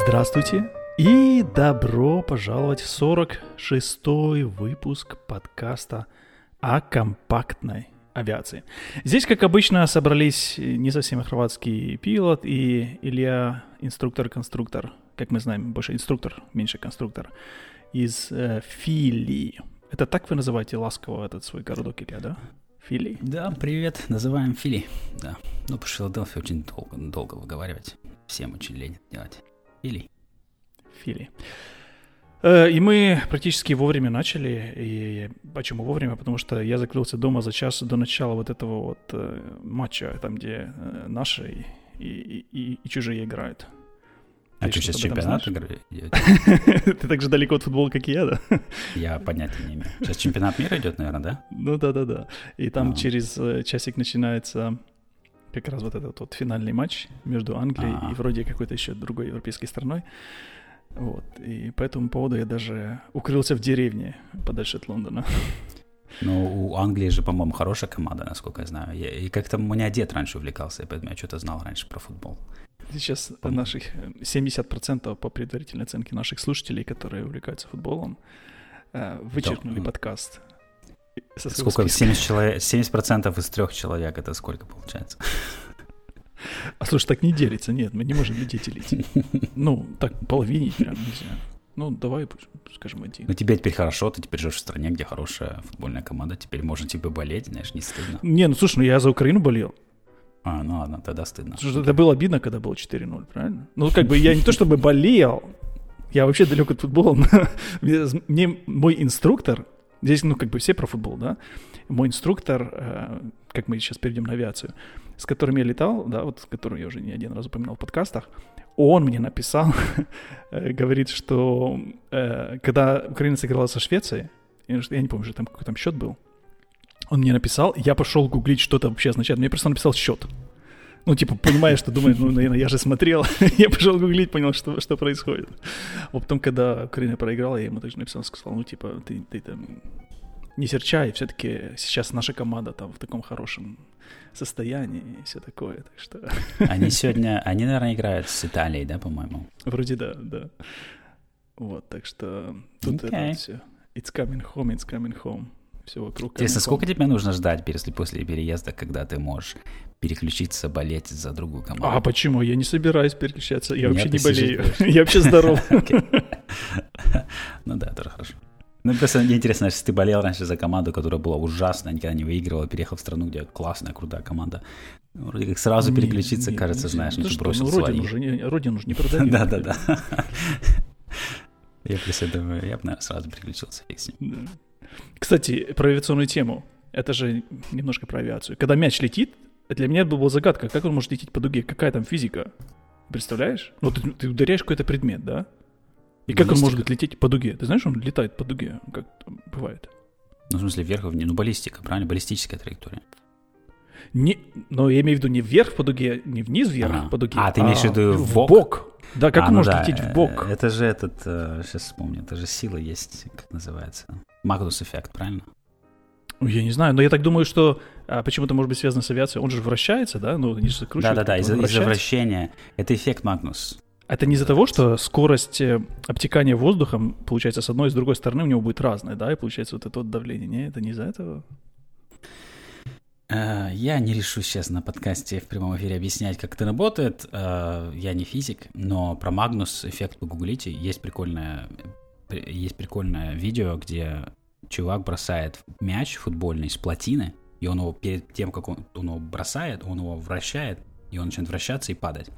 Здравствуйте и добро пожаловать в 46-й выпуск подкаста о компактной авиации. Здесь, как обычно, собрались не совсем хорватский пилот и Илья, инструктор-конструктор, как мы знаем, больше инструктор, меньше конструктор, из э, Фили. Это так вы называете ласково этот свой городок, Илья, да? Фили? Да, привет, называем Фили, да. Ну, по Филадельфии очень долго, долго выговаривать. Всем очень лень делать. Фили. Фили. Э, И мы практически вовремя начали. И почему вовремя? Потому что я закрылся дома за час до начала вот этого вот э, матча, там, где э, наши и, и, и- и чужие играют. А Ты что, сейчас чемпионат игры идет? Ты так же далеко от футбола, как и я, да? Я понятия не имею. Сейчас чемпионат мира идет, наверное, да? Ну да, да, да. И там А. через часик начинается как раз вот этот вот финальный матч между Англией А. и вроде какой-то еще другой европейской страной. Вот. И по этому поводу я даже укрылся в деревне подальше от Лондона. Ну, у Англии же, по-моему, хорошая команда, насколько я знаю. Я- и как-то у меня дед раньше увлекался, и поэтому я что-то знал раньше про футбол. Сейчас По-моему. наших э, 70% по предварительной оценке наших слушателей, которые увлекаются футболом, э, вычеркнули Да. подкаст. Сколько? списка. 70, человек, 70% из трех человек, это сколько получается? А слушай, так не делится, нет, мы не можем людей делить. Ну, так половине прям нельзя. Ну, давай, скажем, один. Ну, тебе теперь хорошо, ты теперь живешь в стране, где хорошая футбольная команда, теперь можно тебе болеть, знаешь, не стыдно. Не, ну слушай, ну я за Украину болел. А, ну ладно, тогда стыдно. Слушай, это было обидно, когда было 4-0, правильно? Ну, как бы я не то чтобы болел, я вообще далек от футбола. Мне мой инструктор, здесь, ну, как бы все про футбол, да? Мой инструктор, э, как мы сейчас перейдем на авиацию, с которым я летал, да, вот с которым я уже не один раз упоминал в подкастах, он мне написал, э, говорит, что э, когда Украина сыграла со Швецией, я не помню, что там какой там счет был, он мне написал, я пошел гуглить, что это вообще означает. Мне просто написал счет. Ну, типа, понимаешь, что думает, ну, наверное, я же смотрел. я пошел гуглить, понял, что, что происходит. А потом, когда Украина проиграла, я ему также написал, сказал, ну, типа, ты, ты там не серчай, все-таки сейчас наша команда там в таком хорошем состоянии и все такое. Так что Они сегодня, они, наверное, играют с Италией, да, по-моему? вроде да, да. Вот, так что тут Окей. это все. It's coming home, it's coming home. Все вокруг. Интересно, сколько тебе нужно ждать если после переезда, когда ты можешь переключиться, болеть за другую команду? А почему? Я не собираюсь переключаться. Я Нет, вообще не болею. Я вообще здоров. Ну да, тоже хорошо. Ну, просто мне интересно, если ты болел раньше за команду, которая была ужасная, никогда не выигрывала, переехал в страну, где классная, крутая команда, ну, вроде как сразу переключиться, кажется, знаешь, ну, Ты ты что, бросил ну, родину же не, родину же не продают. Да-да-да. Я просто думаю, я бы, наверное, сразу переключился. фиг с ним. Кстати, про авиационную тему. Это же немножко про авиацию. Когда мяч летит, для меня это была загадка, как он может лететь по дуге, какая там физика. Представляешь? Ну, ты, ты ударяешь какой-то предмет, да? И как он может лететь по дуге? Ты знаешь, он летает по дуге, как бывает? Ну, в смысле, вверх вниз. Ну, баллистика, правильно? Баллистическая траектория. Не, но я имею в виду не вверх по дуге, не вниз вверх Ага. по дуге. А, ты имеешь в виду в в бок? бок. Да, как А, он ну может да, лететь в бок? э, Это же этот, сейчас вспомню, это же сила есть, как называется. Магнус эффект, правильно? Я не знаю, но я так думаю, что а, почему-то может быть связано с авиацией. Он же вращается, да? Ну, они же закручивают. Да-да-да, из-за вращается. вращения. Это эффект Магнус. Это не из-за того, что скорость э, обтекания воздухом, получается, с одной и с другой стороны у него будет разная, да, и получается вот это вот давление. Не, это не из-за этого. Э, Я не решу сейчас на подкасте в прямом эфире объяснять, как это работает. Э, Я не физик, но про Магнус эффект погуглите. Есть прикольное, при- есть прикольное видео, где чувак бросает мяч футбольный с плотины, и он его перед тем, как он, он его бросает, он его вращает, и он начинает вращаться и падать.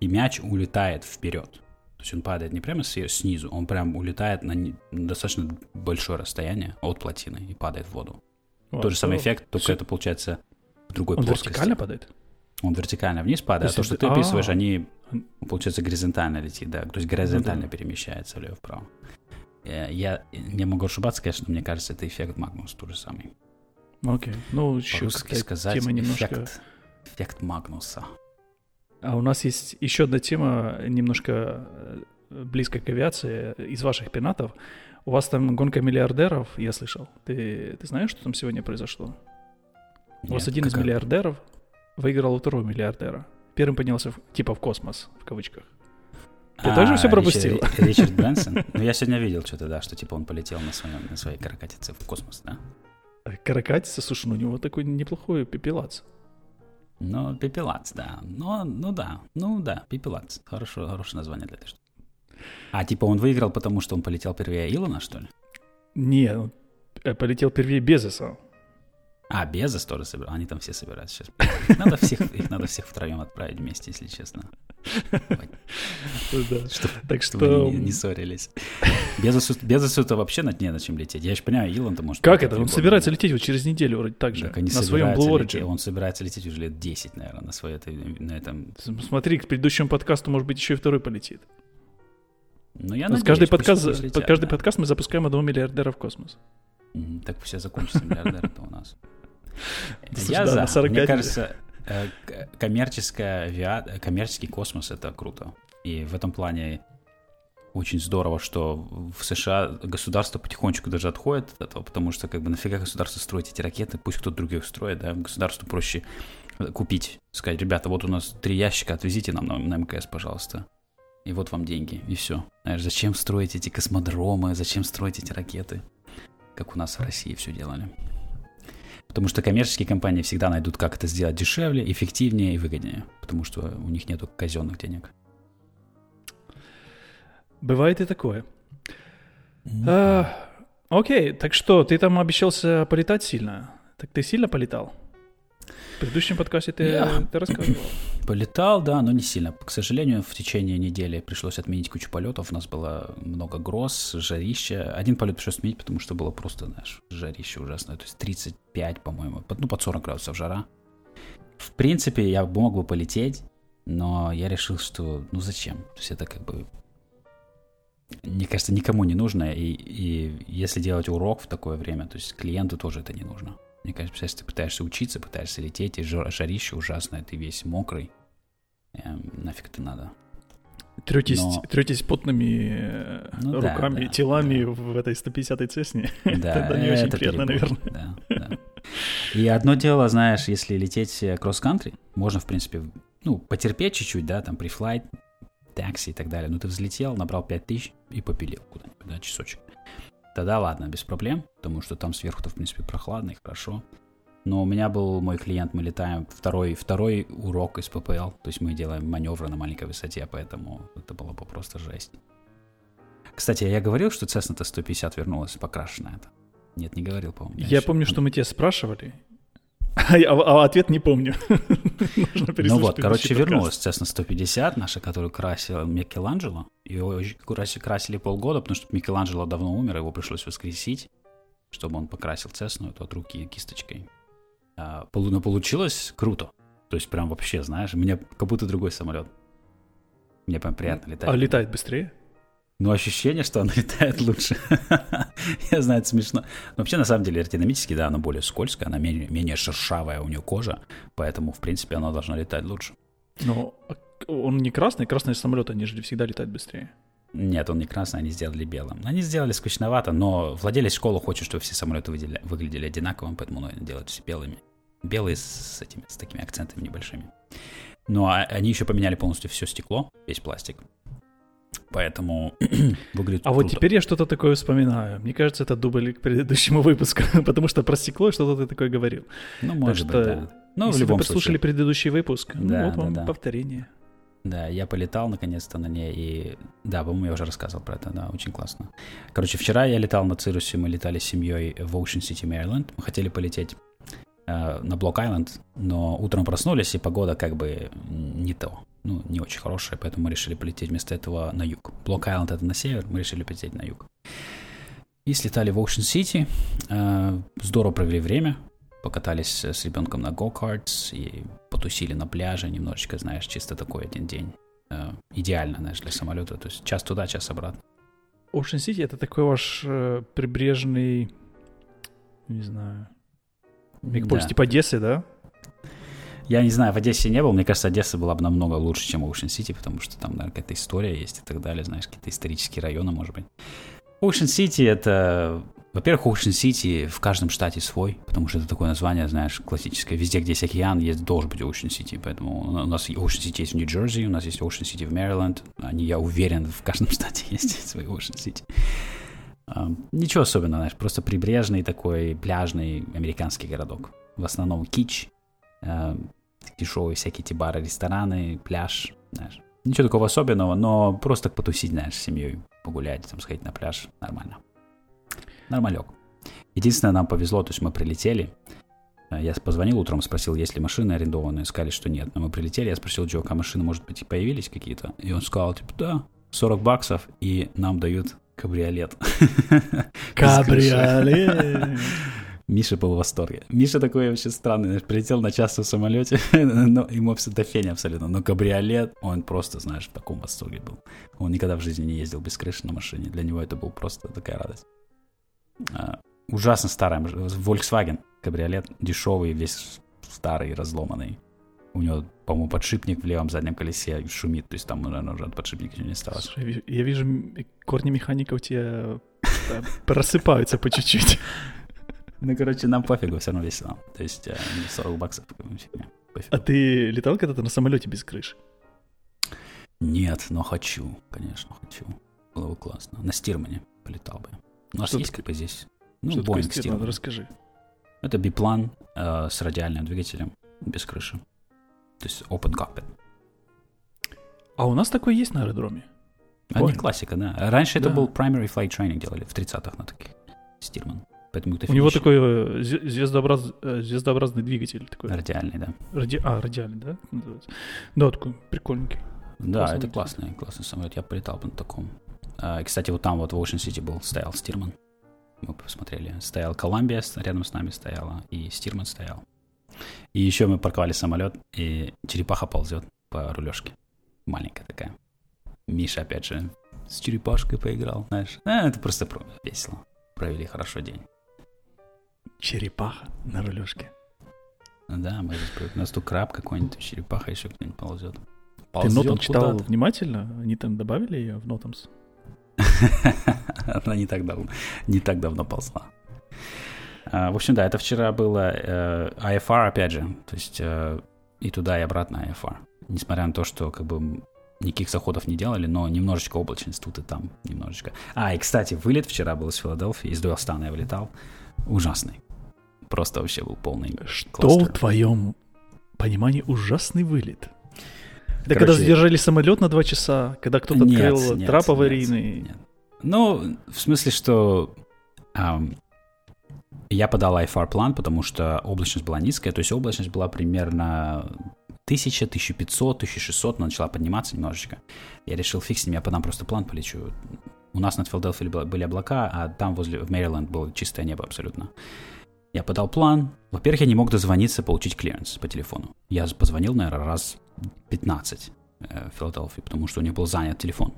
И мяч улетает вперед. То есть он падает не прямо снизу, он прям улетает на достаточно большое расстояние от плотины и падает в воду. Вот, Тот же самый эффект, только Всё. это получается в другой Он плоскости. вертикально падает? Он вертикально вниз падает, То а то, что ты описываешь, а. они, получается, горизонтально летит, да. То есть горизонтально Ну да. перемещается влево-вправо. Э, Я не могу ошибаться, конечно, но мне кажется, это эффект Магнус тот же самый. Окей. Ну, еще сказать тема немножко... эффект, эффект Магнуса. А у нас есть еще одна тема, немножко э, близко к авиации, из ваших пенатов. У вас там гонка миллиардеров, я слышал. Ты, ты знаешь, что там сегодня произошло? У вас Нет, один из какая- миллиардеров выиграл у второго миллиардера. Первым поднялся, в- типа, в космос, в кавычках. Ты тоже все пропустил? Ричард, Ричард Брэнсон? Ну, я сегодня видел что-то, да, что типа он полетел на, своем, на своей каракатице в космос, да? Каракатица, слушай, ну у него такой неплохой пепелац. Ну, пепелац, да. Ну, ну да, ну да, пепелац. Хорошо, хорошее название для этой штуки. А, типа он выиграл, потому что он полетел первее Илона, что ли? Не, он э, полетел первее Безоса. А, Безос тоже собирал. Они там все собираются сейчас. Надо всех, их надо всех втроем отправить вместе, если честно. так что... Не, ссорились. Безосу, Безосу-то вообще на, не на чем лететь. Я же понимаю, Илон-то может... Как это? Он собирается лететь вот через неделю вроде так же. На своем Blue Origin. Он собирается лететь уже лет 10, наверное, на, своей, на этом... Смотри, к предыдущему подкасту, может быть, еще и второй полетит. Ну, я надеюсь, каждый, подкаст, летят, каждый да. подкаст мы запускаем одного миллиардера в космос. Так все закончится миллиардеры-то у нас. Я за. Мне кажется, э, коммерческая авиа... коммерческий космос — это круто. И в этом плане очень здорово, что в США государство потихонечку даже отходит от этого, потому что как бы нафига государство строить эти ракеты, пусть кто-то других строит, да, государству проще купить, сказать, ребята, вот у нас три ящика, отвезите нам на, на МКС, пожалуйста и вот вам деньги, и все. Знаешь, зачем строить эти космодромы, зачем строить эти ракеты, как у нас в России все делали. Потому что коммерческие компании всегда найдут, как это сделать дешевле, эффективнее и выгоднее, потому что у них нету казенных денег. Бывает и такое. Mm-hmm. А, окей, так что, ты там обещался полетать сильно? Так ты сильно полетал? В предыдущем подкасте ты, Я... ты рассказывал. Полетал, да, но не сильно. К сожалению, в течение недели пришлось отменить кучу полетов. У нас было много гроз, жарища. Один полет пришлось отменить, потому что было просто, знаешь, жарище ужасное. То есть 35, по-моему, ну, под 40 градусов жара. В принципе, я мог бы полететь, но я решил, что ну зачем? То есть это как бы мне кажется, никому не нужно, и, и если делать урок в такое время, то есть клиенту тоже это не нужно. Мне кажется, если ты пытаешься учиться, пытаешься лететь, и жарище ужасное, ты весь мокрый, эм, нафиг это надо. Третесь, Но... третесь потными э, ну, руками, да, да, телами да. в этой 150-й цесне. Да, это не очень приятно, наверное. Да, да. И одно дело, знаешь, если лететь э, кросс-кантри, можно, в принципе, ну, потерпеть чуть-чуть, да, там, при флайт, такси и так далее. Ну, ты взлетел, набрал 5000 и попилил куда-нибудь, да, часочек тогда ладно, без проблем, потому что там сверху-то, в принципе, прохладно и хорошо. Но у меня был мой клиент, мы летаем второй, второй урок из ППЛ, то есть мы делаем маневры на маленькой высоте, поэтому это было бы просто жесть. Кстати, я говорил, что Cessna 150 вернулась покрашенная. Нет, не говорил, по-моему. Я, я помню, что мы тебя спрашивали, а, а ответ не помню. ну вот, короче, вернулась Cessna 150, наша, которую красил Микеланджело. Ее красили полгода, потому что Микеланджело давно умер, его пришлось воскресить, чтобы он покрасил Cessna эту от руки кисточкой. А, но получилось круто. То есть прям вообще, знаешь, у меня как будто другой самолет. Мне прям приятно летать. А летает быстрее? Но ощущение, что она летает лучше. Я знаю, это смешно. Но вообще, на самом деле, аэродинамически, да, она более скользкая, она менее, менее шершавая у нее кожа, поэтому, в принципе, она должна летать лучше. Но он не красный, красные самолеты, они же всегда летают быстрее. Нет, он не красный, они сделали белым. Они сделали скучновато, но владелец школы хочет, чтобы все самолеты выглядели, выглядели одинаковым, поэтому он делает все белыми. Белые с, этими, с такими акцентами небольшими. Но они еще поменяли полностью все стекло, весь пластик. Поэтому выглядит А круто. вот теперь я что-то такое вспоминаю. Мне кажется, это дубль к предыдущему выпуску, потому что про стекло что-то ты такое говорил. Ну, может так быть, что, да. Ну, если в любом вы послушали случае. предыдущий выпуск, ну, да, ну, вот да, вам да. повторение. Да, я полетал наконец-то на ней, и да, по-моему, я уже рассказывал про это, да, очень классно. Короче, вчера я летал на Цирусе, мы летали с семьей в Ocean City, Мэриленд, мы хотели полететь на Блок-Айленд, но утром проснулись, и погода как бы не то ну, не очень хорошая, поэтому мы решили полететь вместо этого на юг. Блок-Айленд это на север, мы решили полететь на юг. И слетали в Ocean City, э, здорово провели время, покатались с ребенком на go-karts и потусили на пляже немножечко, знаешь, чисто такой один день. Э, идеально, знаешь, для самолета, то есть час туда, час обратно. Ocean City это такой ваш э, прибрежный, не знаю, Мегаполис да. типа Одессы, да? Я не знаю, в Одессе не был. Мне кажется, Одесса была бы намного лучше, чем Ocean City, потому что там, наверное, какая-то история есть и так далее, знаешь, какие-то исторические районы, может быть. Ocean City это... Во-первых, Ocean City в каждом штате свой, потому что это такое название, знаешь, классическое. Везде, где есть океан, есть, должен быть Ocean City. Поэтому у нас Ocean City есть в Нью-Джерси, у нас есть Ocean City в Мэриленд. Они, я уверен, в каждом штате есть свой Ocean City. Um, ничего особенного, знаешь, просто прибрежный такой пляжный американский городок. В основном кич, uh, дешевые всякие эти бары, рестораны, пляж, знаешь. Ничего такого особенного, но просто потусить, знаешь, с семьей, погулять, там, сходить на пляж, нормально. Нормалек. Единственное, нам повезло, то есть мы прилетели, э, я позвонил утром, спросил, есть ли машины арендованные, сказали, что нет. Но мы прилетели, я спросил Джока, а машины, может быть, появились какие-то? И он сказал, типа, да, 40 баксов, и нам дают кабриолет. Кабриолет! Миша был в восторге. Миша такой вообще странный, прилетел на час в самолете, но ему все до фени абсолютно. Но кабриолет, он просто, знаешь, в таком восторге был. Он никогда в жизни не ездил без крыши на машине. Для него это был просто такая радость. А, ужасно старый Volkswagen кабриолет, дешевый, весь старый, разломанный. У него, по-моему, подшипник в левом заднем колесе шумит, то есть там, наверное, уже от подшипника ничего не осталось. Слушай, я вижу, корни механика у тебя просыпаются по чуть-чуть. Ну, короче, нам пофигу, все равно весело. То есть 40 э, баксов. А ты летал когда-то на самолете без крыши? Нет, но хочу, конечно, хочу. Было бы классно. На Стирмане полетал бы. У нас есть как бы здесь. Ну, Boeing Стирман, расскажи. Это биплан э, с радиальным двигателем, без крыши. То есть open cockpit. А у нас такой есть на аэродроме? Они классика, да. Раньше да. это был primary flight training делали в 30-х на таких. Стирман. Поэтому У него такой э, звездообраз... Э, звездообразный двигатель. Такой. Радиальный, да. Ради... А, радиальный, да? Да, такой прикольненький. Да, классный это классный, классный самолет. Я полетал на таком. А, кстати, вот там вот в Ocean City был, стоял Стирман. Мы посмотрели. Стоял Колумбия, рядом с нами стояла, и Стирман стоял. И еще мы парковали самолет, и черепаха ползет по рулежке. Маленькая такая. Миша, опять же, с черепашкой поиграл, знаешь. А, это просто весело. Провели хорошо день. Черепаха на рулежке. Да, мы здесь, у нас тут краб какой-нибудь, черепаха еще кто-нибудь ползет. Ты Нотам читал внимательно? Они там добавили ее в Нотамс? Она не так давно, не так давно ползла. А, в общем, да, это вчера было э, IFR, опять же, то есть э, и туда, и обратно IFR. Несмотря на то, что как бы никаких заходов не делали, но немножечко облачность тут и там, немножечко. А, и, кстати, вылет вчера был из Филадельфии, из Дуэлстана я вылетал. Ужасный. Просто вообще был полный Что кластер. в твоем понимании ужасный вылет? Короче, когда задержали самолет на два часа, когда кто-то открыл нет, трап аварийный. Нет, нет. Ну, в смысле, что эм, я подал IFR план, потому что облачность была низкая, то есть облачность была примерно 1000, 1500, 1600, но начала подниматься немножечко. Я решил, фиг с ним, я подам просто план, полечу. У нас над Филадельфией были облака, а там возле, в Мэриленд было чистое небо абсолютно. Я подал план. Во-первых, я не мог дозвониться, получить клиренс по телефону. Я позвонил, наверное, раз 15 э, в Филадельфии, потому что у них был занят телефон.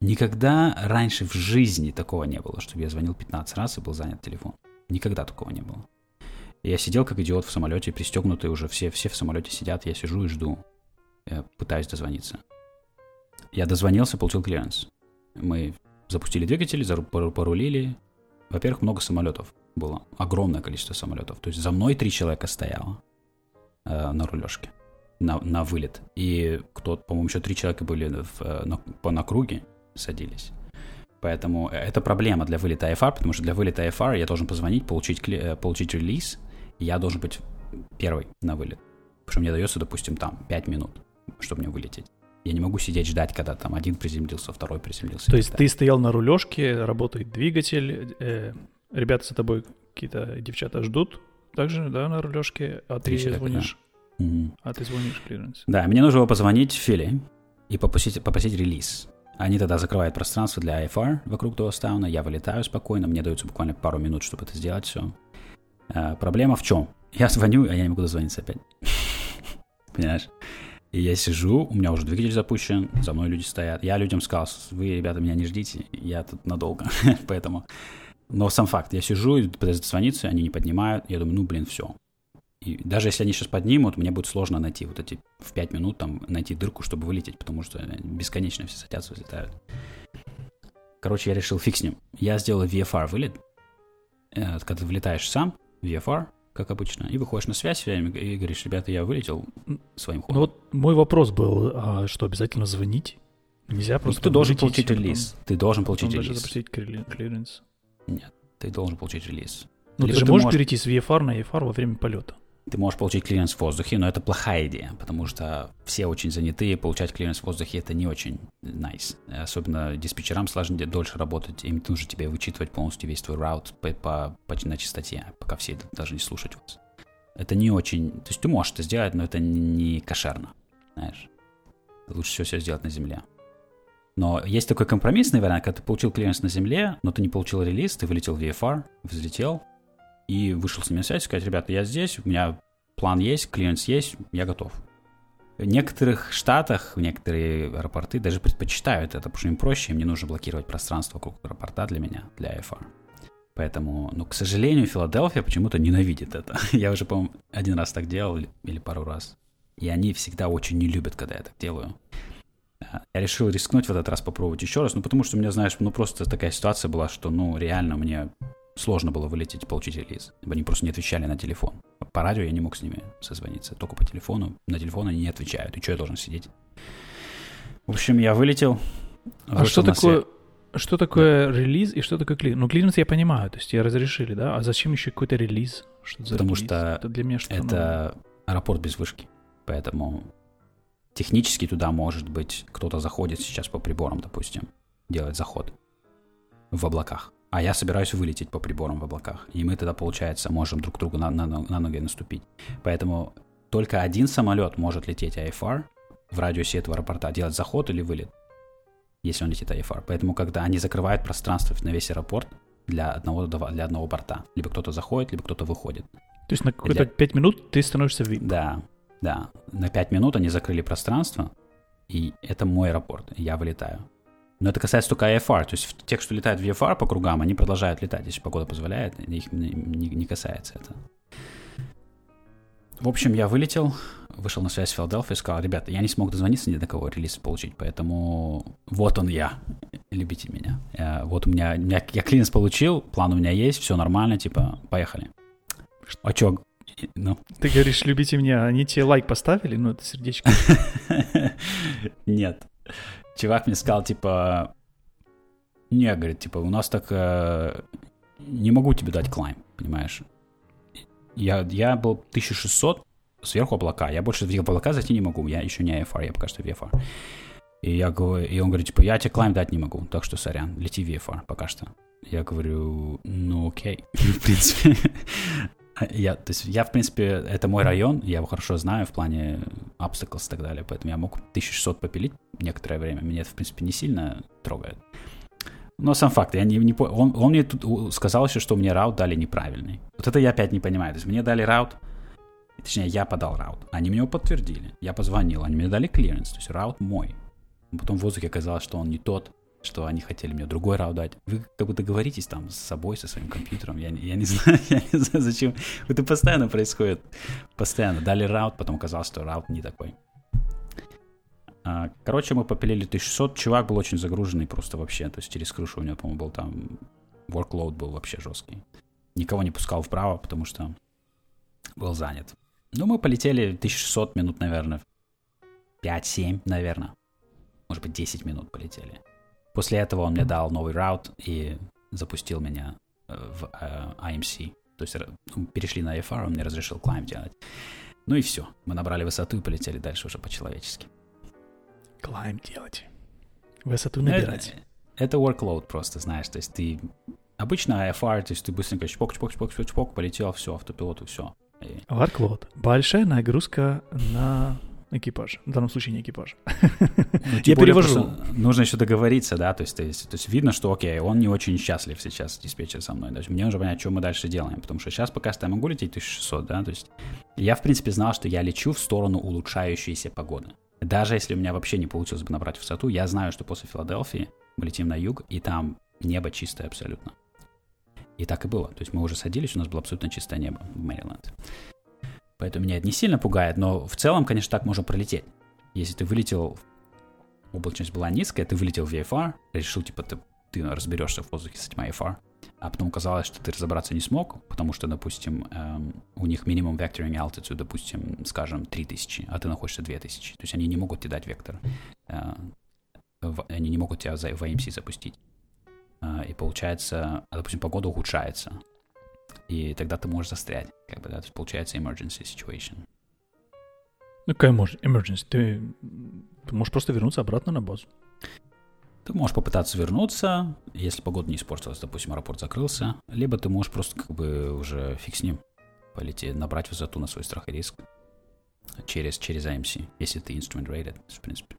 Никогда раньше в жизни такого не было, чтобы я звонил 15 раз и был занят телефон. Никогда такого не было. Я сидел как идиот в самолете, пристегнутый уже, все, все в самолете сидят, я сижу и жду. Пытаюсь дозвониться. Я дозвонился, получил клиренс. Мы запустили двигатель, порулили. Во-первых, много самолетов было. Огромное количество самолетов. То есть за мной три человека стояло э, на рулежке, на, на вылет. И кто по-моему, еще три человека были в, э, на, по на круге, садились. Поэтому э, это проблема для вылета IFR, потому что для вылета IFR я должен позвонить, получить, э, получить релиз, я должен быть первый на вылет. Потому что мне дается, допустим, там 5 минут, чтобы мне вылететь. Я не могу сидеть ждать, когда там один приземлился, второй приземлился. То есть ты стоял на рулежке, работает двигатель, э, ребята за тобой какие-то девчата ждут также, да, на рулежке, а Три ты человека, звонишь. Да. А ты звонишь клиренс. Да, мне нужно было позвонить Фили и попросить, попросить релиз. Они тогда закрывают пространство для IFR вокруг Дойлстауна, я вылетаю спокойно, мне дается буквально пару минут, чтобы это сделать все. А, проблема в чем? Я звоню, а я не могу дозвониться опять. Понимаешь? И я сижу, у меня уже двигатель запущен, за мной люди стоят. Я людям сказал, вы, ребята, меня не ждите, я тут надолго. Поэтому... Но сам факт, я сижу пытаюсь дозвониться, они не поднимают. Я думаю, ну, блин, все. И даже если они сейчас поднимут, мне будет сложно найти вот эти в 5 минут там найти дырку, чтобы вылететь, потому что бесконечно все садятся, взлетают. Короче, я решил фиг с ним. Я сделал VFR вылет. Э, когда ты вылетаешь сам, VFR, как обычно, и выходишь на связь и говоришь, ребята, я вылетел своим ходом. Ну вот мой вопрос был, а что, обязательно звонить? Нельзя Ну, просто ты должен получить потом- релиз. Ты должен получить потом даже релиз. запросить clearan- clearance. Нет, ты должен получить релиз. Ну, Либо ты же ты можешь- перейти с VFR на IFR во время полета. Ты можешь получить клиренс в воздухе, но это плохая идея, потому что все очень заняты, и получать клиренс в воздухе это не очень nice. Особенно диспетчерам сложнее дольше работать, им нужно тебе вычитывать полностью весь твой route по, по, по- на частоте, пока все должны слушать вас. Это не очень... То есть ты можешь это сделать, но это не кошерно, знаешь. Лучше всего все сделать на земле. Но есть такой компромиссный вариант, когда ты получил клиренс на земле, но ты не получил релиз, ты вылетел в VFR, взлетел, и вышел с ними на связь, сказать, ребята, я здесь, у меня план есть, клиент есть, я готов. В некоторых штатах, в некоторые аэропорты даже предпочитают это, потому что им проще, им не нужно блокировать пространство вокруг аэропорта для меня, для IFR. Поэтому, ну, к сожалению, Филадельфия почему-то ненавидит это. Я уже, по-моему, один раз так делал или- пару раз. И они всегда очень не любят, когда я так делаю. А, Я решил рискнуть в этот раз попробовать еще раз, ну, потому что у меня, знаешь, ну, просто такая ситуация была, что, ну, реально мне сложно было вылететь получить релиз. Они просто не отвечали на телефон. По радио я не мог с ними созвониться, только по телефону. На телефон они не отвечают. И что я должен сидеть? В общем, я вылетел. А что такое, что такое релиз и что такое клиренс? Ну, клиренс я понимаю, то есть я разрешили, да? А зачем еще какой-то релиз? Что за Потому релиз? что это для меня новое. Это аэропорт без вышки. Поэтому технически туда, может быть, кто-то заходит сейчас по приборам, допустим, делает заход в облаках. А я собираюсь вылететь по приборам в облаках. И мы тогда, получается, можем друг другу на, на, на ноги наступить. Поэтому только один самолет может лететь IFR в радиусе этого аэропорта, делать заход или вылет, если он летит IFR. Поэтому, когда они закрывают пространство на весь аэропорт для одного, для одного борта, либо кто-то заходит, либо кто-то выходит. То есть на какие-то для- 5 минут ты становишься VIP. Да, да. На 5 минут они закрыли пространство, и это мой аэропорт, и я вылетаю. Но это касается только IFR, то есть тех, что летают в VFR по кругам, они продолжают летать, если погода позволяет, их не, не- не касается это. В общем, я вылетел, вышел на связь с Филадельфией, сказал, ребята, я не смог дозвониться ни до кого релиз получить, поэтому вот он я, любите меня. Э, Вот у меня, у меня- я клинс получил, план у меня есть, все нормально, типа, поехали. А чё, ну, Ты говоришь, любите меня, они тебе лайк поставили, ну это сердечко. Нет. Чувак мне сказал, типа, не, говорит, типа, у нас так, э, не могу тебе дать клайм, понимаешь? Я, я был 1600, сверху облака, я больше в облака зайти не могу, я еще не IFR, я пока что VFR. И, я говорю, и он говорит, типа, я тебе climb дать не могу, так что сорян, лети VFR пока что. Я говорю, ну окей, в принципе. Я, то есть я, в принципе, это мой район, я его хорошо знаю в плане obstacles и так далее, поэтому я мог 1600 попилить некоторое время, меня это, в принципе, не сильно трогает. Но сам факт, я не, не он, он мне тут сказал еще, что мне route дали неправильный. Вот это я опять не понимаю. То есть мне дали route, точнее, я подал route. Они мне его подтвердили. Я позвонил, они мне дали клиренс, то есть route мой. Потом в воздухе оказалось, что он не тот, что они хотели мне другой раут дать. Вы как бы договоритесь там с собой, со своим компьютером. Я, я не знаю, я не знаю, зачем. Это постоянно происходит. Постоянно. Дали раут, потом оказалось, что раут не такой. А, Короче, мы попилили 1600. Чувак был очень загруженный просто вообще. То есть через крышу у него, по-моему, был там... Workload был вообще жесткий. Никого не пускал вправо, потому что был занят. Ну, мы полетели 1600 минут, наверное. 5-7, наверное. Может быть, 10 минут полетели. После этого он мне дал новый раут и запустил меня э, в э, IMC. То есть ну, перешли на IFR, он мне разрешил клайм делать. Ну и все. Мы набрали высоту и полетели дальше уже по-человечески. Клайм делать. Высоту Ну, набирать. Это, это workload просто, знаешь. То есть ты... Обычно IFR, то есть ты быстренько чпок, чпок, чпок, чпок, чпок, полетел, все, автопилот и все. И Workload. Большая нагрузка на экипаж. В данном случае не экипаж. Ну, Я перевожу. Нужно еще договориться, да, то есть, то есть, то есть видно, что, окей, он не очень счастлив сейчас, диспетчер со мной. То есть мне нужно понять, что мы дальше делаем, потому что сейчас пока что я могу лететь 1600, да, то есть я, в принципе, знал, что я лечу в сторону улучшающейся погоды. Даже если у меня вообще не получилось бы набрать высоту, я знаю, что после Филадельфии мы летим на юг, и там небо чистое абсолютно. И так и было. То есть мы уже садились, у нас было абсолютно чистое небо в Мэриленд. Поэтому меня это не сильно пугает, но в целом, конечно, так можно пролететь. Если ты вылетел облачность была низкая, ты вылетел в VFR, решил, типа, ты ты разберешься в воздухе с этим IFR, а потом оказалось, что ты разобраться не смог, потому что, допустим, эм, у них минимум vectoring altitude, допустим, скажем, 3000, а ты находишься 2000. То есть они не могут тебе дать вектор. Э, в, они не могут тебя за, в AMC запустить. Э, и получается, допустим, погода ухудшается. И тогда ты можешь застрять. Как бы, да, то есть получается emergency situation. Ну, какая может emergency? Ты, ты можешь просто вернуться обратно на базу. Ты можешь попытаться вернуться, если погода не испортилась, допустим, аэропорт закрылся, либо ты можешь просто как бы уже фиг с ним полететь, набрать высоту на свой страх и риск через, через AMC, если ты instrument rated, в принципе.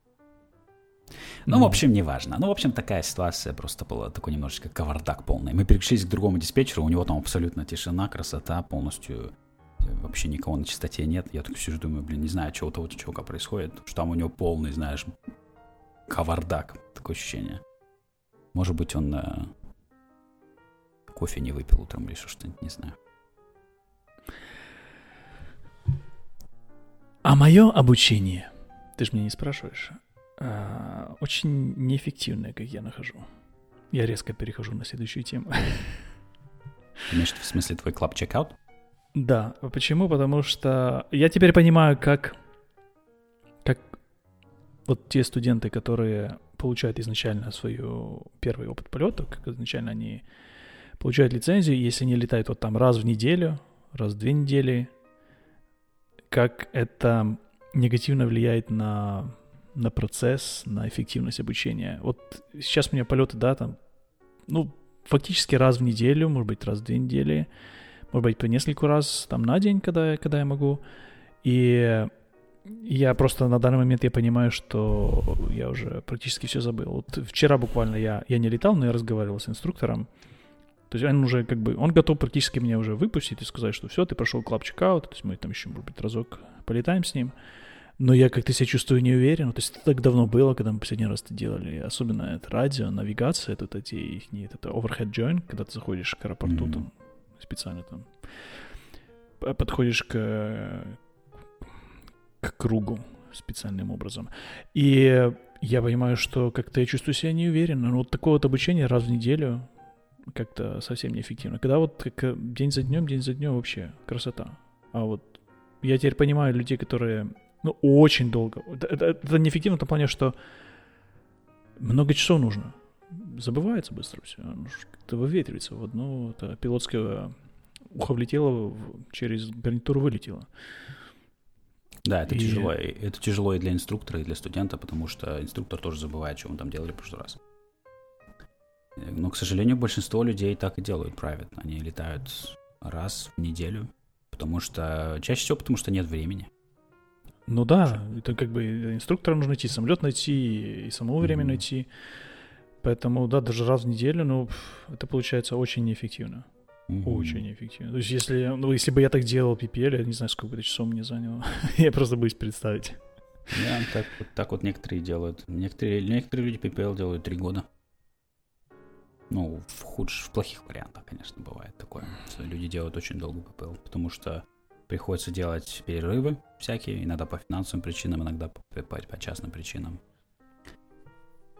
Ну, в общем, неважно. Ну, в общем, такая ситуация просто была такой немножечко кавардак полный. Мы переключились к другому диспетчеру, у него там абсолютно тишина, красота, полностью вообще никого на чистоте нет. Я так сижу, думаю, блин, не знаю, что у того чувака происходит, что там у него полный, знаешь, кавардак такое ощущение. Может быть, он э, кофе не выпил утром или что-нибудь, не знаю. А мое обучение, ты же меня не спрашиваешь, а, очень неэффективное, как я нахожу. Я резко перехожу на следующую тему. Имеешь в смысле твой клаб чекаут? Да. Почему? Потому что я теперь понимаю, как, как вот те студенты, которые получают изначально свой первый опыт полета, как изначально они получают лицензию, если они летают вот там раз в неделю, раз в две недели, как это негативно влияет на, на процесс, на эффективность обучения. Вот сейчас у меня полеты, да, там, ну, фактически раз в неделю, может быть, раз в две недели, может быть, по нескольку раз там на день, когда, когда я могу. И я просто на данный момент я понимаю, что я уже практически все забыл. Вот вчера буквально я, я не летал, но я разговаривал с инструктором. То есть он уже как бы, он готов практически меня уже выпустить и сказать, что все, ты прошел клаб чекаут, то есть мы там еще, может быть, разок полетаем с ним. Но я как-то себя чувствую неуверенно. То есть это так давно было, когда мы последний раз это делали. Особенно это радио, навигация, это эти их, не, это overhead join, когда ты заходишь к аэропорту, mm-hmm. там, специально там, подходишь к, к кругу специальным образом. И я понимаю, что как-то я чувствую себя неуверенно. Но вот такое вот обучение раз в неделю как-то совсем неэффективно. Когда вот как день за днем, день за днем вообще красота. А вот я теперь понимаю людей, которые ну, очень долго. Это, это, это неэффективно в том плане, что много часов нужно. Забывается быстро все. Как-то выветривается в одно это пилотское ухо влетело, через гарнитуру вылетело. Да, это и... тяжело. Это тяжело и для инструктора, и для студента, потому что инструктор тоже забывает, что он там делали в прошлый раз. Но, к сожалению, большинство людей так и делают private. Они летают раз в неделю, потому что чаще всего потому что нет времени. Ну да, это как бы инструктора нужно найти, самолет найти и самого время mm-hmm. найти. Поэтому, да, даже раз в неделю, ну, это получается очень неэффективно. Mm-hmm. Очень неэффективно. То есть, если, ну, если бы я так делал PPL, я не знаю, сколько это часов мне заняло. я просто боюсь представить. Да, так, вот, так вот некоторые делают. Некоторые, некоторые люди PPL делают три года. Ну, в худших, в плохих вариантах, конечно, бывает такое. Люди делают очень долго PPL, потому что приходится делать перерывы всякие, иногда по финансовым причинам, иногда по, по, по частным причинам.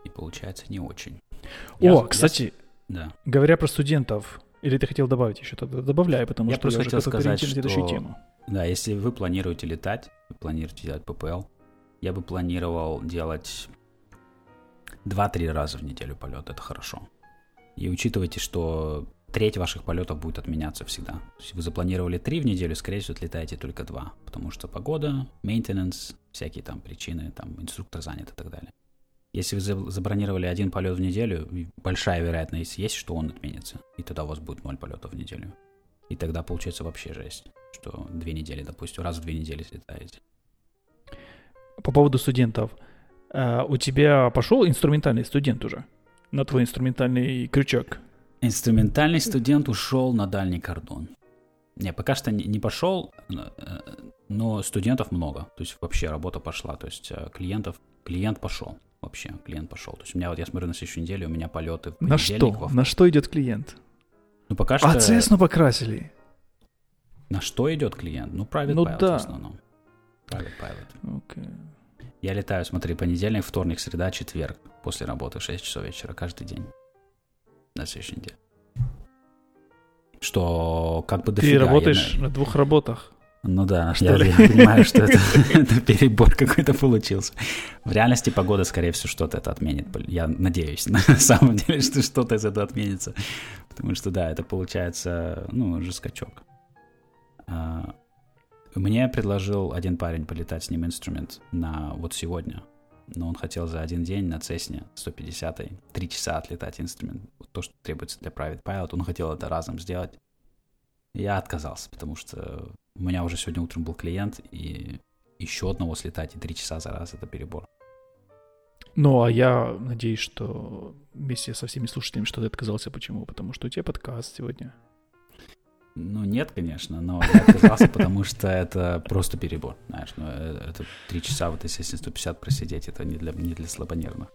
И получается не очень. О, я, кстати, я... Да. говоря про студентов, или ты хотел добавить еще? Тогда добавляй, потому я что просто я хотел сказать, что... следующую тему. Да, если вы планируете летать, вы планируете делать ППЛ, я бы планировал делать 2-3 раза в неделю полет, это хорошо. И учитывайте, что треть ваших полетов будет отменяться всегда. Есть вы запланировали три в неделю, скорее всего, отлетаете только два, потому что погода, maintenance, всякие там причины, там инструктор занят и так далее. Если вы забронировали один полет в неделю, большая вероятность есть, что он отменится, и тогда у вас будет ноль полетов в неделю. И тогда получается вообще жесть, что две недели, допустим, раз в две недели слетаете. По поводу студентов. Uh, у тебя пошел инструментальный студент уже? На твой инструментальный крючок? Инструментальный студент ушел на дальний кордон. Не, пока что не, пошел, э, но студентов много. То есть вообще работа пошла. То есть э, клиентов, клиент пошел. Вообще, клиент пошел. То есть у меня вот я смотрю на следующую неделю, у меня полеты в На что? На что идет клиент? Ну пока что... А Цесну покрасили. На что идет клиент? Ну, private ну, pilot да. в основном. Private pilot. Okay. Я летаю, смотри, понедельник, вторник, среда, четверг после работы в 6 часов вечера каждый день. На следующей неделе. Что как бы дофига. Ты работаешь я, на двух работах. Ну да, что я, я понимаю, что это, это перебор какой-то получился. В реальности погода, скорее всего, что-то это отменит. Я надеюсь, на самом деле, что что-то из этого отменится. Потому что, да, это получается, ну, жескачок. А, мне предложил один парень полетать с ним инструмент на вот сегодня. Но он хотел за один день на Цесне 150 три часа отлетать инструмент. Вот то, что требуется для Private Pilot, он хотел это разом сделать. Я отказался, потому что у меня уже сегодня утром был клиент, и еще одного слетать и три часа за раз — это перебор. Ну, а я надеюсь, что вместе со всеми слушателями, что ты отказался. Почему? Потому что у тебя подкаст сегодня. Ну, нет, конечно, но я отказался, потому что это просто перебор, знаешь. Ну, э, это три часа вот если 150 просидеть, это не для, не для слабонервных.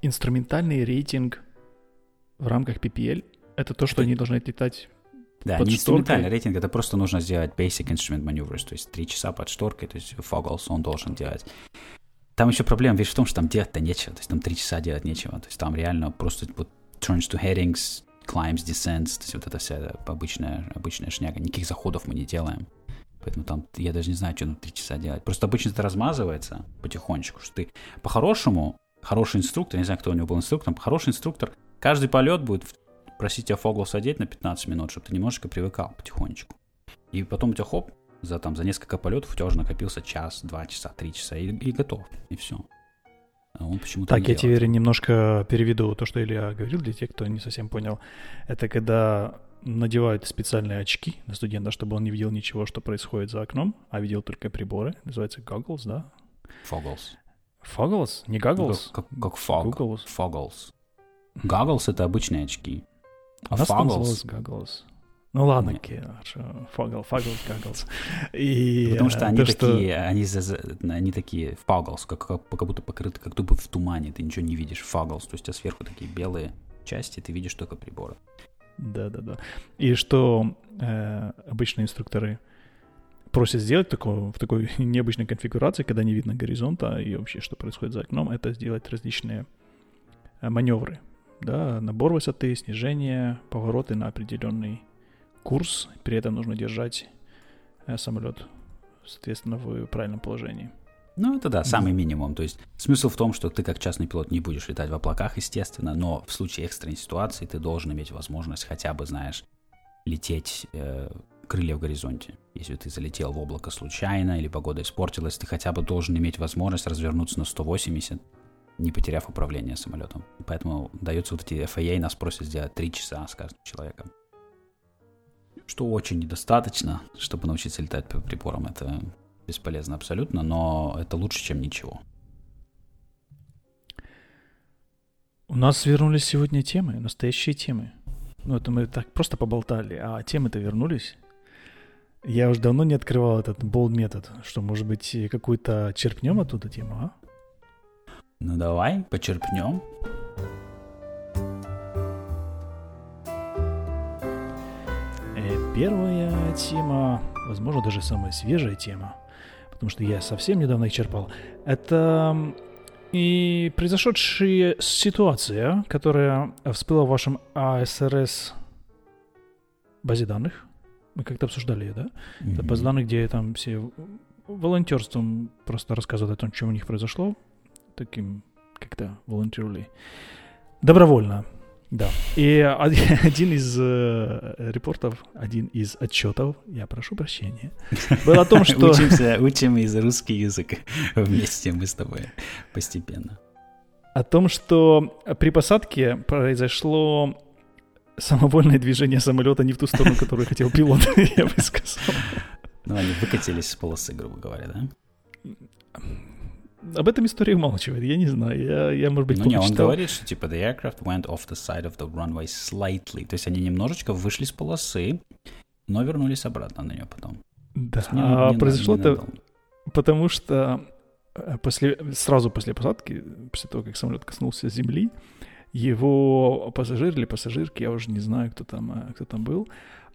Инструментальный рейтинг в рамках PPL — это то, что они должны отлетать да, под не инструментальный рейтинг, это просто нужно сделать basic instrument maneuvers, то есть три часа под шторкой, то есть Foggles он должен делать. Там еще проблема, видишь, в том, что там делать-то нечего, то есть там три часа делать нечего, то есть там реально просто вот turns to headings, climbs, descents, то есть вот эта вся обычная, обычная шняга, никаких заходов мы не делаем. Поэтому там, я даже не знаю, что на три часа делать. Просто обычно это размазывается потихонечку, что ты по-хорошему, хороший инструктор, не знаю, кто у него был инструктором, хороший инструктор, каждый полет будет просить тебя фогл садить на 15 минут, чтобы ты немножечко привыкал потихонечку. И потом у тебя хоп, за, там, за несколько полетов у тебя уже накопился час, два часа, три часа, и, и готов, и все. А он почему-то Так, я делает. тебе немножко переведу то, что Илья говорил, для тех, кто не совсем понял. Это когда надевают специальные очки на студента, чтобы он не видел ничего, что происходит за окном, а видел только приборы. Называется goggles, да? Foggles. Foggles? Не goggles? Как, как, как fog. Googles. Foggles. Goggles — это обычные очки. А называлось goggles. Ну ладно. Фогл, фогл, goggles. И, Потому что они то, такие, что... они, они такие фогглс, как, как, как будто покрыты, как будто в тумане, ты ничего не видишь, фогглс, то есть а сверху такие белые части, ты видишь только приборы. Да-да-да. И что э, обычные инструкторы просят сделать такое, в такой необычной конфигурации, когда не видно горизонта и вообще, что происходит за окном, это сделать различные э, маневры да, набор высоты, снижение, повороты на определенный курс. При этом нужно держать э, самолет, соответственно, в правильном положении. Ну, это да, самый минимум. То есть смысл в том, что ты как частный пилот не будешь летать в облаках, естественно, но в случае экстренной ситуации ты должен иметь возможность хотя бы, знаешь, лететь э, крылья в горизонте. Если ты залетел в облако случайно или погода испортилась, ты хотя бы должен иметь возможность развернуться на 180 не потеряв управление самолетом. Поэтому дается вот эти FAA, нас просят сделать 3 часа с каждым человеком. Что очень недостаточно, чтобы научиться летать по приборам. Это бесполезно абсолютно, но это лучше, чем ничего. У нас вернулись сегодня темы, настоящие темы. Ну, это мы так просто поболтали, а темы-то вернулись. Я уже давно не открывал этот болд метод, что, может быть, какую-то черпнем оттуда тему, а? Ну давай, почерпнем. Первая тема, возможно, даже самая свежая тема, потому что я совсем недавно их черпал, это и произошедшая ситуация, которая всплыла в вашем ASRS базе данных. Мы как-то обсуждали ее, да? Mm-hmm. Это база данных, где там все волонтерством просто рассказывают о том, что у них произошло, таким как-то voluntarily. Добровольно, да. И один из э, репортов, один из отчетов, я прошу прощения, был о том, что... Учимся, учим из русский язык вместе мы с тобой постепенно. О том, что при посадке произошло самовольное движение самолета не в ту сторону, которую хотел пилот, я бы сказал. Ну, они выкатились с полосы, грубо говоря, да? Об этом история умалчивает, я не знаю, я, я может быть, Ну не, он говорит, что типа the aircraft went off the side of the runway slightly, то есть они немножечко вышли с полосы, но вернулись обратно на нее потом. Да, не, а не, произошло это потому что э, после, сразу после посадки, после того, как самолет коснулся земли, его пассажир или пассажирки, я уже не знаю, кто там, э, кто там был,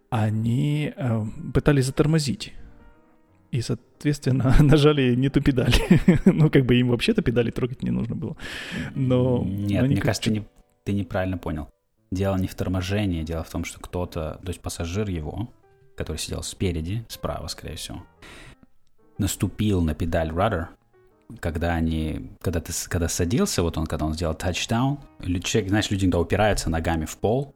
они э, пытались затормозить и, соответственно, нажали не ту педаль. ну, как бы им вообще-то педали трогать не нужно было. Но... Нет, мне кажется, не, ты неправильно понял. Дело не в торможении, дело в том, что кто-то, то есть пассажир его, который сидел спереди, справа, скорее всего, наступил на педаль rudder, когда они, когда ты, когда садился, вот он, когда он сделал тачдаун, человек, знаешь, люди иногда упираются ногами в пол,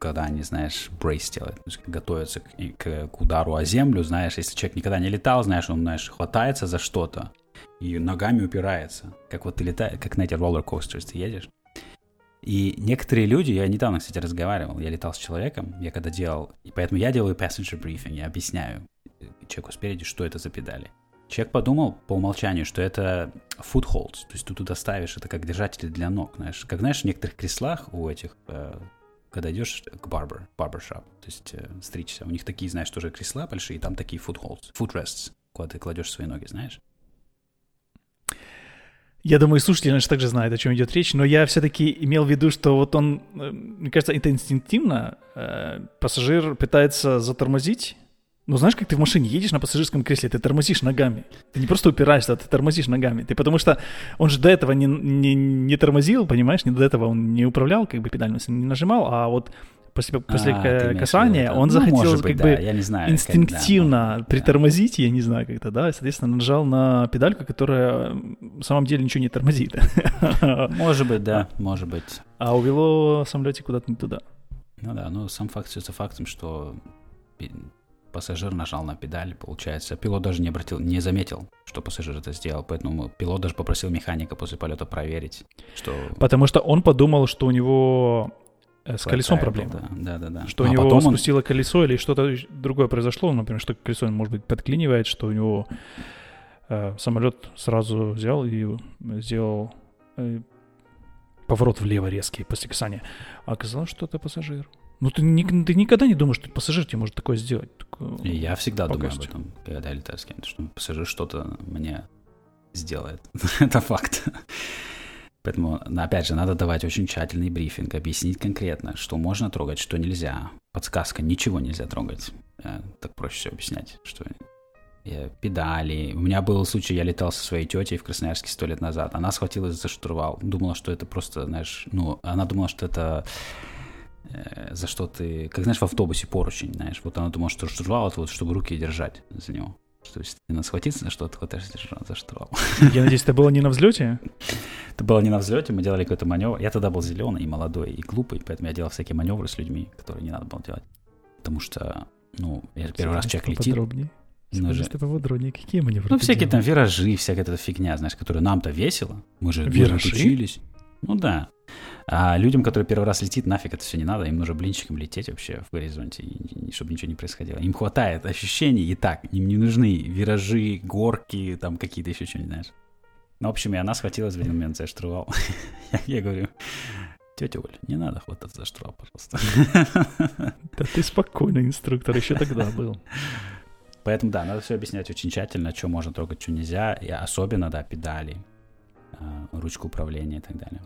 когда они, знаешь, брейс делают, то есть готовятся к, к, удару о землю, знаешь, если человек никогда не летал, знаешь, он, знаешь, хватается за что-то и ногами упирается, как вот ты летаешь, как на эти роллер-костеры ты едешь. И некоторые люди, я недавно, кстати, разговаривал, я летал с человеком, я когда делал, и поэтому я делаю passenger briefing, я объясняю человеку спереди, что это за педали. Человек подумал по умолчанию, что это footholds, то есть ты туда ставишь, это как держатели для ног, знаешь. Как знаешь, в некоторых креслах у этих э, когда идешь к барбер, барбершоп, то есть э, стричься, у них такие, знаешь, тоже кресла большие, и там такие footholds, footrests, куда ты кладешь свои ноги, знаешь? Я думаю, слушатели наши также знают, о чем идет речь, но я все-таки имел в виду, что вот он, э, мне кажется, это инстинктивно. Э, пассажир пытается затормозить, ну, знаешь, как ты в машине едешь на пассажирском кресле, ты тормозишь ногами. Ты не просто упираешься, а ты тормозишь ногами. Ты потому что он же до этого не, не, не тормозил, понимаешь, не до этого он не управлял, как бы педаль не нажимал, а вот после, после а, касания он ну, захотел быть, как да, бы я не знаю, инстинктивно как, да, притормозить, да. я не знаю как-то, да, и, соответственно, нажал на педальку, которая в самом деле ничего не тормозит. Может быть, да, может быть. А увело самолете куда-то не туда. Ну да, ну сам факт остается фактом, что пассажир нажал на педаль, получается. Пилот даже не обратил, не заметил, что пассажир это сделал, поэтому пилот даже попросил механика после полета проверить, что... Потому что он подумал, что у него э, с колесом проблема. Да, да, да. Что а у него спустило он... колесо или что-то другое произошло, например, что колесо, может быть, подклинивает, что у него э, самолет сразу взял и сделал э, поворот влево резкий после касания. А оказалось, что это пассажир. Ну, ты, не, ты никогда не думаешь, что пассажир тебе может такое сделать. Такое, и я всегда думаю об этом, когда летаю с кем-то, что пассажир что-то мне сделает. Это факт. Поэтому, опять же, надо давать очень тщательный брифинг, объяснить конкретно, что можно трогать, что нельзя. Подсказка, ничего нельзя трогать. Так проще все объяснять, что педали. У меня был случай, я летал со своей тетей в Красноярске сто лет назад. Она схватилась за штурвал, думала, что это просто, знаешь, ну, она думала, что это Э, за что ты, как знаешь, в автобусе поручень, знаешь, вот она думала, что штурвал, вот чтобы руки держать за него. То есть ты схватиться за что-то, хватаешься за штурвал. Я надеюсь, это было не на взлете? Это было не на взлете, мы делали какой-то маневр. Я тогда был зеленый и молодой, и глупый, поэтому я делал всякие маневры с людьми, которые не надо было делать. Потому что, ну, я первый раз человек летит. Подробнее. Ну, же... поподробнее, какие маневры Ну, всякие делал? там виражи, всякая эта фигня, знаешь, которая нам-то весело. Мы же виражи? учились. Ну да. А людям, которые первый раз летит, нафиг это все не надо, им нужно блинчиком лететь вообще в горизонте, чтобы ничего не происходило. Им хватает ощущений и так, им не нужны виражи, горки, там какие-то еще что-нибудь, знаешь. Ну, в общем, и она схватилась в один момент за штурвал. я, говорю, тетя Оля, не надо хвататься за штурвал, пожалуйста. да ты спокойный инструктор, еще тогда был. Поэтому, да, надо все объяснять очень тщательно, что можно трогать, что нельзя, и особенно, да, педали, ручку управления и так далее.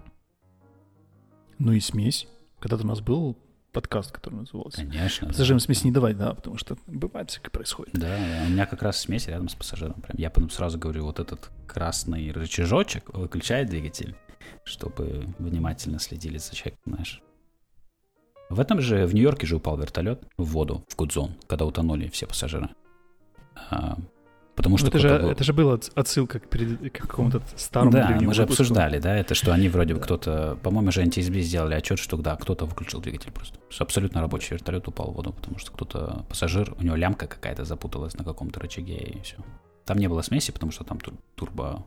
Ну и смесь. Когда-то у нас был подкаст, который назывался. Конечно. Пассажирам да. смесь не давать, да, потому что бывает всякое происходит. Да, у меня как раз смесь рядом с пассажиром. Прям я потом сразу говорю, вот этот красный рычажочек выключает двигатель, чтобы внимательно следили за человеком, знаешь. В этом же, в Нью-Йорке же упал вертолет в воду, в Гудзон, когда утонули все пассажиры. Потому что это же, был... это же была отсылка к, перед, к какому-то старому Да, мы же обсуждали, да, это что они вроде бы кто-то, по-моему, же NTSB сделали отчет, что да, кто-то выключил двигатель просто. Абсолютно рабочий вертолет упал в воду, потому что кто-то, пассажир, у него лямка какая-то запуталась на каком-то рычаге и все. Там не было смеси, потому что там тур- турбо...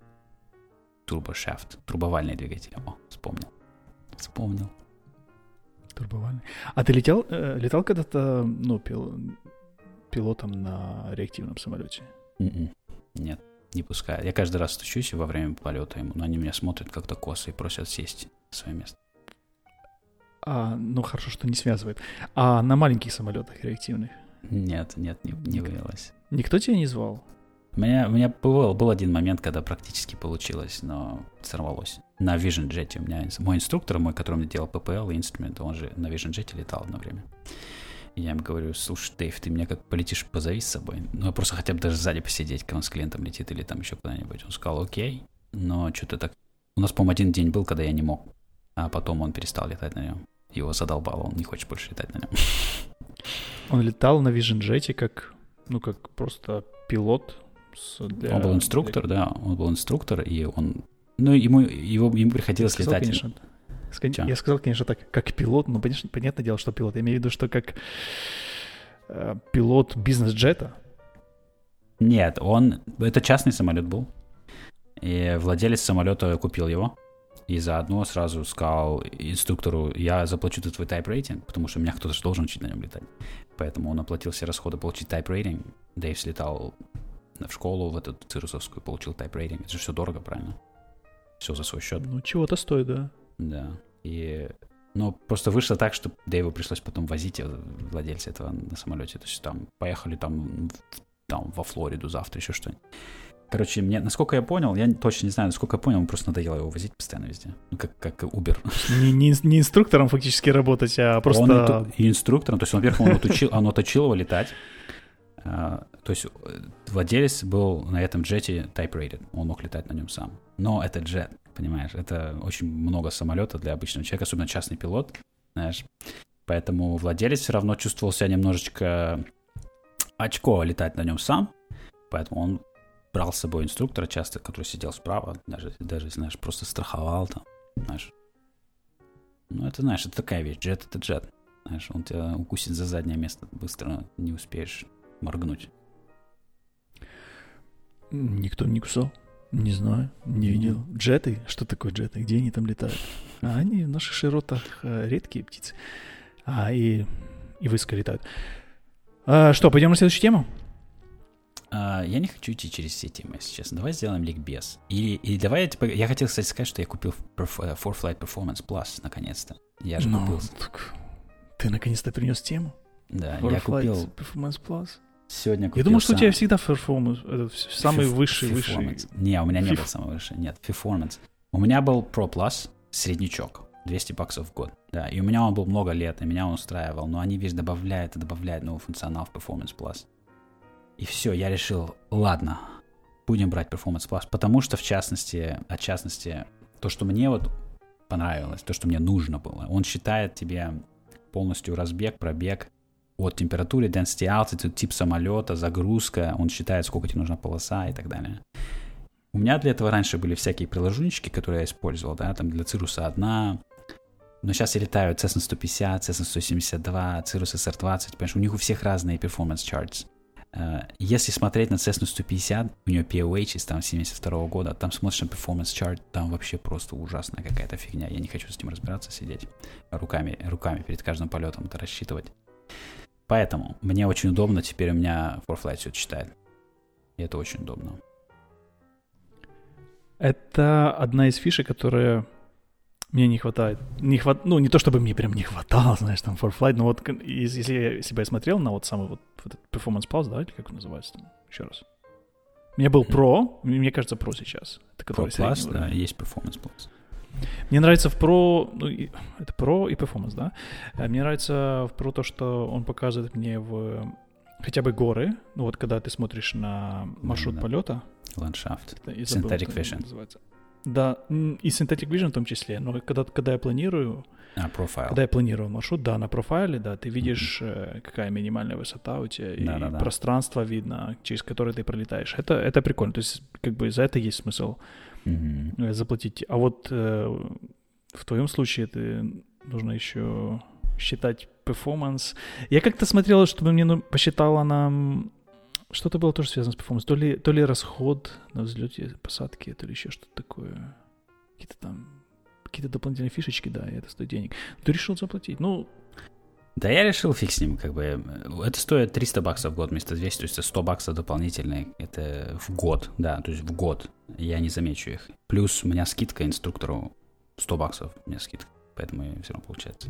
Турбошафт, турбовальный двигатель. О, вспомнил. Вспомнил. Турбовальный. А ты летел, э, летал когда-то, ну, пил, пилотом на реактивном самолете? М-м. Нет, не пускаю. Я каждый раз стучусь во время полета ему, но они меня смотрят как-то косо и просят сесть на свое место. А, ну хорошо, что не связывает. А на маленьких самолетах реактивных? Нет, нет, не, не вывелось. Никто тебя не звал? У меня, у меня был, был один момент, когда практически получилось, но сорвалось. На Vision Jet у меня мой инструктор, мой, который мне делал PPL и инструмент, он же на Vision Jet летал одно время я им говорю, слушай, Дэйв, ты меня как полетишь, позови с собой. Ну, просто хотя бы даже сзади посидеть, когда он с клиентом летит или там еще куда-нибудь. Он сказал, окей, но что-то так... У нас, по-моему, один день был, когда я не мог, а потом он перестал летать на нем. его задолбало, он не хочет больше летать на нем. Он летал на Vision Jet как, ну, как просто пилот. Для, он был инструктор, для... да, он был инструктор, и он, ну, ему, его, ему приходилось сказал, летать. Конечно, Че? Я сказал, конечно, так, как пилот, но, конечно, понятное дело, что пилот. Я имею в виду, что как э, пилот бизнес-джета. Нет, он... Это частный самолет был. И владелец самолета купил его. И заодно сразу сказал инструктору, я заплачу тут твой rating, потому что меня кто-то же должен учить на нем летать. Поэтому он оплатил все расходы получить rating. Дэйв слетал в школу, в эту цирусовскую, получил rating. Это же все дорого, правильно? Все за свой счет. Ну, чего-то стоит, да. Да. И но просто вышло так, что Дэйву пришлось потом возить владельца этого на самолете. То есть там поехали там, там во Флориду завтра, еще что-нибудь. Короче, мне, насколько я понял, я точно не знаю, насколько я понял, ему просто надоело его возить постоянно везде. Ну, как, как Uber. Не, не, не инструктором фактически работать, а просто... Он и, и инструктором, то есть, он, во-первых, он отучил, он отучил его летать. Uh, то есть э, владелец был на этом джете type-rated, он мог летать на нем сам. Но это джет, понимаешь, это очень много самолета для обычного человека, особенно частный пилот, знаешь. Поэтому владелец все равно чувствовал себя немножечко очко летать на нем сам, поэтому он брал с собой инструктора часто, который сидел справа, даже, даже знаешь, просто страховал там, знаешь. Ну, это, знаешь, это такая вещь, джет это джет. Знаешь, он тебя укусит за заднее место, быстро не успеешь моргнуть. Никто не кусал. Не знаю, не видел. Джеты? Что такое джеты? Где они там летают? А они в наших широтах э, редкие птицы. А, и, и выска летают. А, что, пойдем на следующую тему? А, я не хочу идти через все темы, если честно. Давай сделаем ликбез. Или, или давай я, типа, я хотел, кстати, сказать, что я купил For Flight Performance Plus, наконец-то. Я же ну, купил. Так, ты наконец-то принес тему? Да, For я купил... Performance Plus? Сегодня Я думал, что сам... у тебя всегда performance, это самый Фиф, высший, высший. Не, у меня не Фиф... был самый высший, нет, performance. У меня был Pro Plus, среднячок, 200 баксов в год. Да, и у меня он был много лет, и меня он устраивал, но они, видишь, добавляют и добавляют новый функционал в Performance Plus. И все, я решил, ладно, будем брать Performance Plus, потому что, в частности, от частности, то, что мне вот понравилось, то, что мне нужно было, он считает тебе полностью разбег, пробег, от температуры, density altitude, тип самолета, загрузка, он считает, сколько тебе нужна полоса и так далее. У меня для этого раньше были всякие приложунчики, которые я использовал, да, там для Цируса одна, но сейчас я летаю Cessna 150, Cessna 172, Cirrus SR20, понимаешь, у них у всех разные performance charts. Э, если смотреть на Cessna 150, у нее POH из там 72 года, там смотришь на performance chart, там вообще просто ужасная какая-то фигня. Я не хочу с этим разбираться, сидеть руками, руками перед каждым полетом это рассчитывать. Поэтому мне очень удобно, теперь у меня ForFlight все читает. И это очень удобно. Это одна из фишек, которая мне не хватает. Не хват... Ну, не то чтобы мне прям не хватало, знаешь, там, ForFlight, но вот если я себя смотрел на вот самый вот этот Performance Plus, да, или как он называется там, еще раз. У меня был Pro, мне кажется, Pro сейчас. Это Pro Plus, да, есть Performance Plus. Мне нравится в Pro, ну, это Pro и Performance, да? Э, мне нравится в Pro то, что он показывает мне в хотя бы горы, ну вот когда ты смотришь на маршрут да, полета. Ландшафт. Synthetic Vision. Называется. Да, и Synthetic Vision в том числе, но когда, когда я планирую, а, профайл. Когда я планирую маршрут, да, на профайле, да, ты видишь, mm-hmm. какая минимальная высота у тебя, да, и да, да. пространство видно, через которое ты пролетаешь. Это, это прикольно. То есть, как бы за это есть смысл mm-hmm. заплатить. А вот э, в твоем случае ты нужно еще считать performance. Я как-то смотрел, чтобы мне ну, посчитала нам что-то было тоже связано с performance. То ли, то ли расход на взлете, посадке, то ли еще что-то такое. Какие-то там какие-то дополнительные фишечки, да, и это стоит денег. Ты решил заплатить. Ну, да, я решил фиг с ним, как бы. Это стоит 300 баксов в год вместо 200, то есть 100 баксов дополнительные. Это в год, да, то есть в год. Я не замечу их. Плюс у меня скидка инструктору 100 баксов у меня скидка, поэтому все равно получается.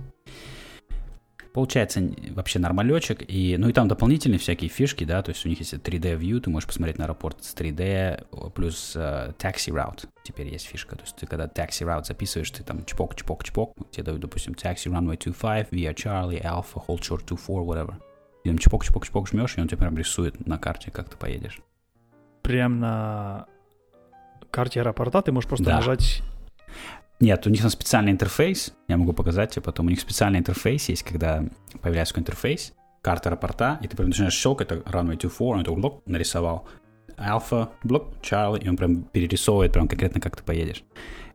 Получается вообще нормалечек, и, ну и там дополнительные всякие фишки, да, то есть у них есть 3D view, ты можешь посмотреть на аэропорт с 3D, плюс uh, taxi route теперь есть фишка, то есть ты когда taxi route записываешь, ты там чпок, чпок, чпок, тебе дают, допустим, taxi runway 25, via Charlie, Alpha, hold short 24, whatever. И там чпок, чпок, чпок жмешь, и он тебе прям рисует на карте, как ты поедешь. Прям на карте аэропорта ты можешь просто да. нажать Нет, у них там специальный интерфейс, я могу показать тебе потом. У них специальный интерфейс есть, когда появляется какой интерфейс, карта аэропорта, и ты прям начинаешь щелкать, это runway 24, он это блок нарисовал. Alpha, блок, Charlie, и он прям перерисовывает прям конкретно, как ты поедешь.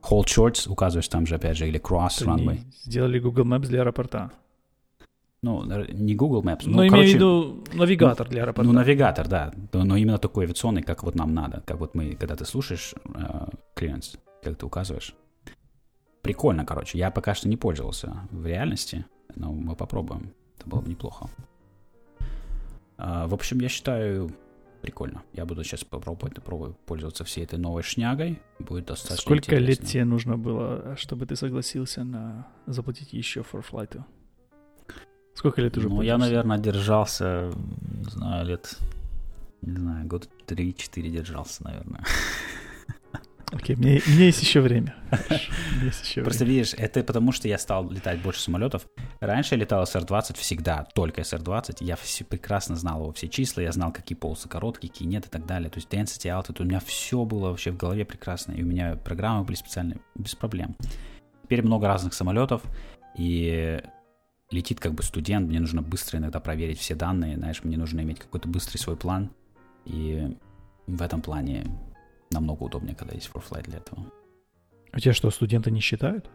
Hold shorts указываешь там же, опять же, или cross runway. Сделали Google Maps для аэропорта. Ну, не Google Maps, Ну, ну, имею в короче, виду навигатор для аэропорта. Ну, навигатор, да. Но но именно такой авиационный, как вот нам надо. Как вот мы, когда ты слушаешь э, clearance, как ты указываешь. Прикольно, короче. Я пока что не пользовался в реальности, но мы попробуем. Это было бы неплохо. А, в общем, я считаю, прикольно. Я буду сейчас попробовать попробую пользоваться всей этой новой шнягой. Будет достаточно Сколько лет интересно. тебе нужно было, чтобы ты согласился на заплатить еще for flight? Сколько лет уже Ну, я, наверное, держался, не знаю, лет, не знаю, год 3-4 держался, наверное. Окей, мне, меня есть еще время. Есть еще Просто время. видишь, это потому что я стал летать больше самолетов. Раньше я летал СР-20 всегда, только СР-20. Я все прекрасно знал его все числа, я знал, какие полосы короткие, какие нет и так далее. То есть density, altitude, у меня все было вообще в голове прекрасно. И у меня программы были специальные, без проблем. Теперь много разных самолетов, и летит как бы студент, мне нужно быстро иногда проверить все данные, знаешь, мне нужно иметь какой-то быстрый свой план. И в этом плане намного удобнее, когда есть ForFlight для этого. У тебя что, студенты не считают?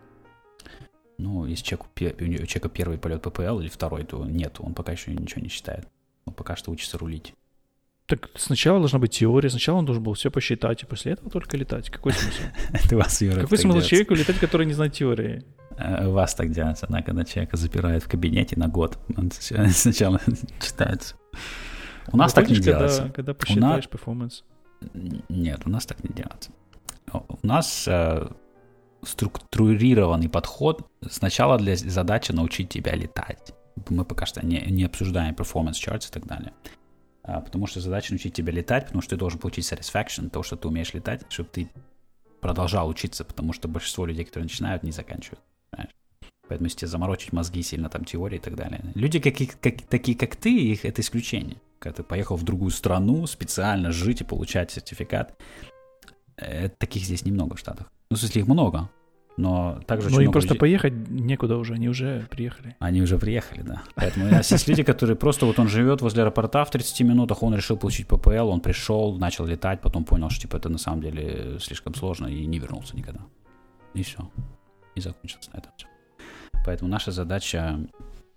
Ну, если человеку, пе- у человека первый полет ППЛ или второй, то нет, он пока еще ничего не считает. Он пока что учится рулить. Так сначала должна быть теория, сначала он должен был все посчитать, и после этого только летать. Какой смысл? Это вас, Юра, Какой смысл человеку летать, который не знает теории? Э, вас так делается, да, когда человека запирают в кабинете на год. Он сначала читается. У нас так не делается. Когда посчитаешь перформанс. Нет, у нас так не делается. У нас э, структурированный подход. Сначала для задачи научить тебя летать. Мы пока что не, не обсуждаем performance charts и так далее. А, потому что задача научить тебя летать, потому что ты должен получить satisfaction, то, что ты умеешь летать, чтобы ты продолжал учиться, потому что большинство людей, которые начинают, не заканчивают. понимаешь? Поэтому если тебе заморочить мозги сильно, там, теории и так далее. Люди, какие, как, такие как ты, их это исключение. Когда ты поехал в другую страну специально жить и получать сертификат, э, таких здесь немного в Штатах. Ну, в смысле, их много, но также Ну много просто людей- поехать некуда уже, они уже приехали. Они уже приехали, да. Поэтому у нас есть люди, которые просто вот он живет возле аэропорта в 30 минутах, он решил получить ППЛ, он пришел, начал летать, потом понял, что типа это на самом деле слишком сложно и не вернулся никогда. И все. И закончилось на этом все. Поэтому наша задача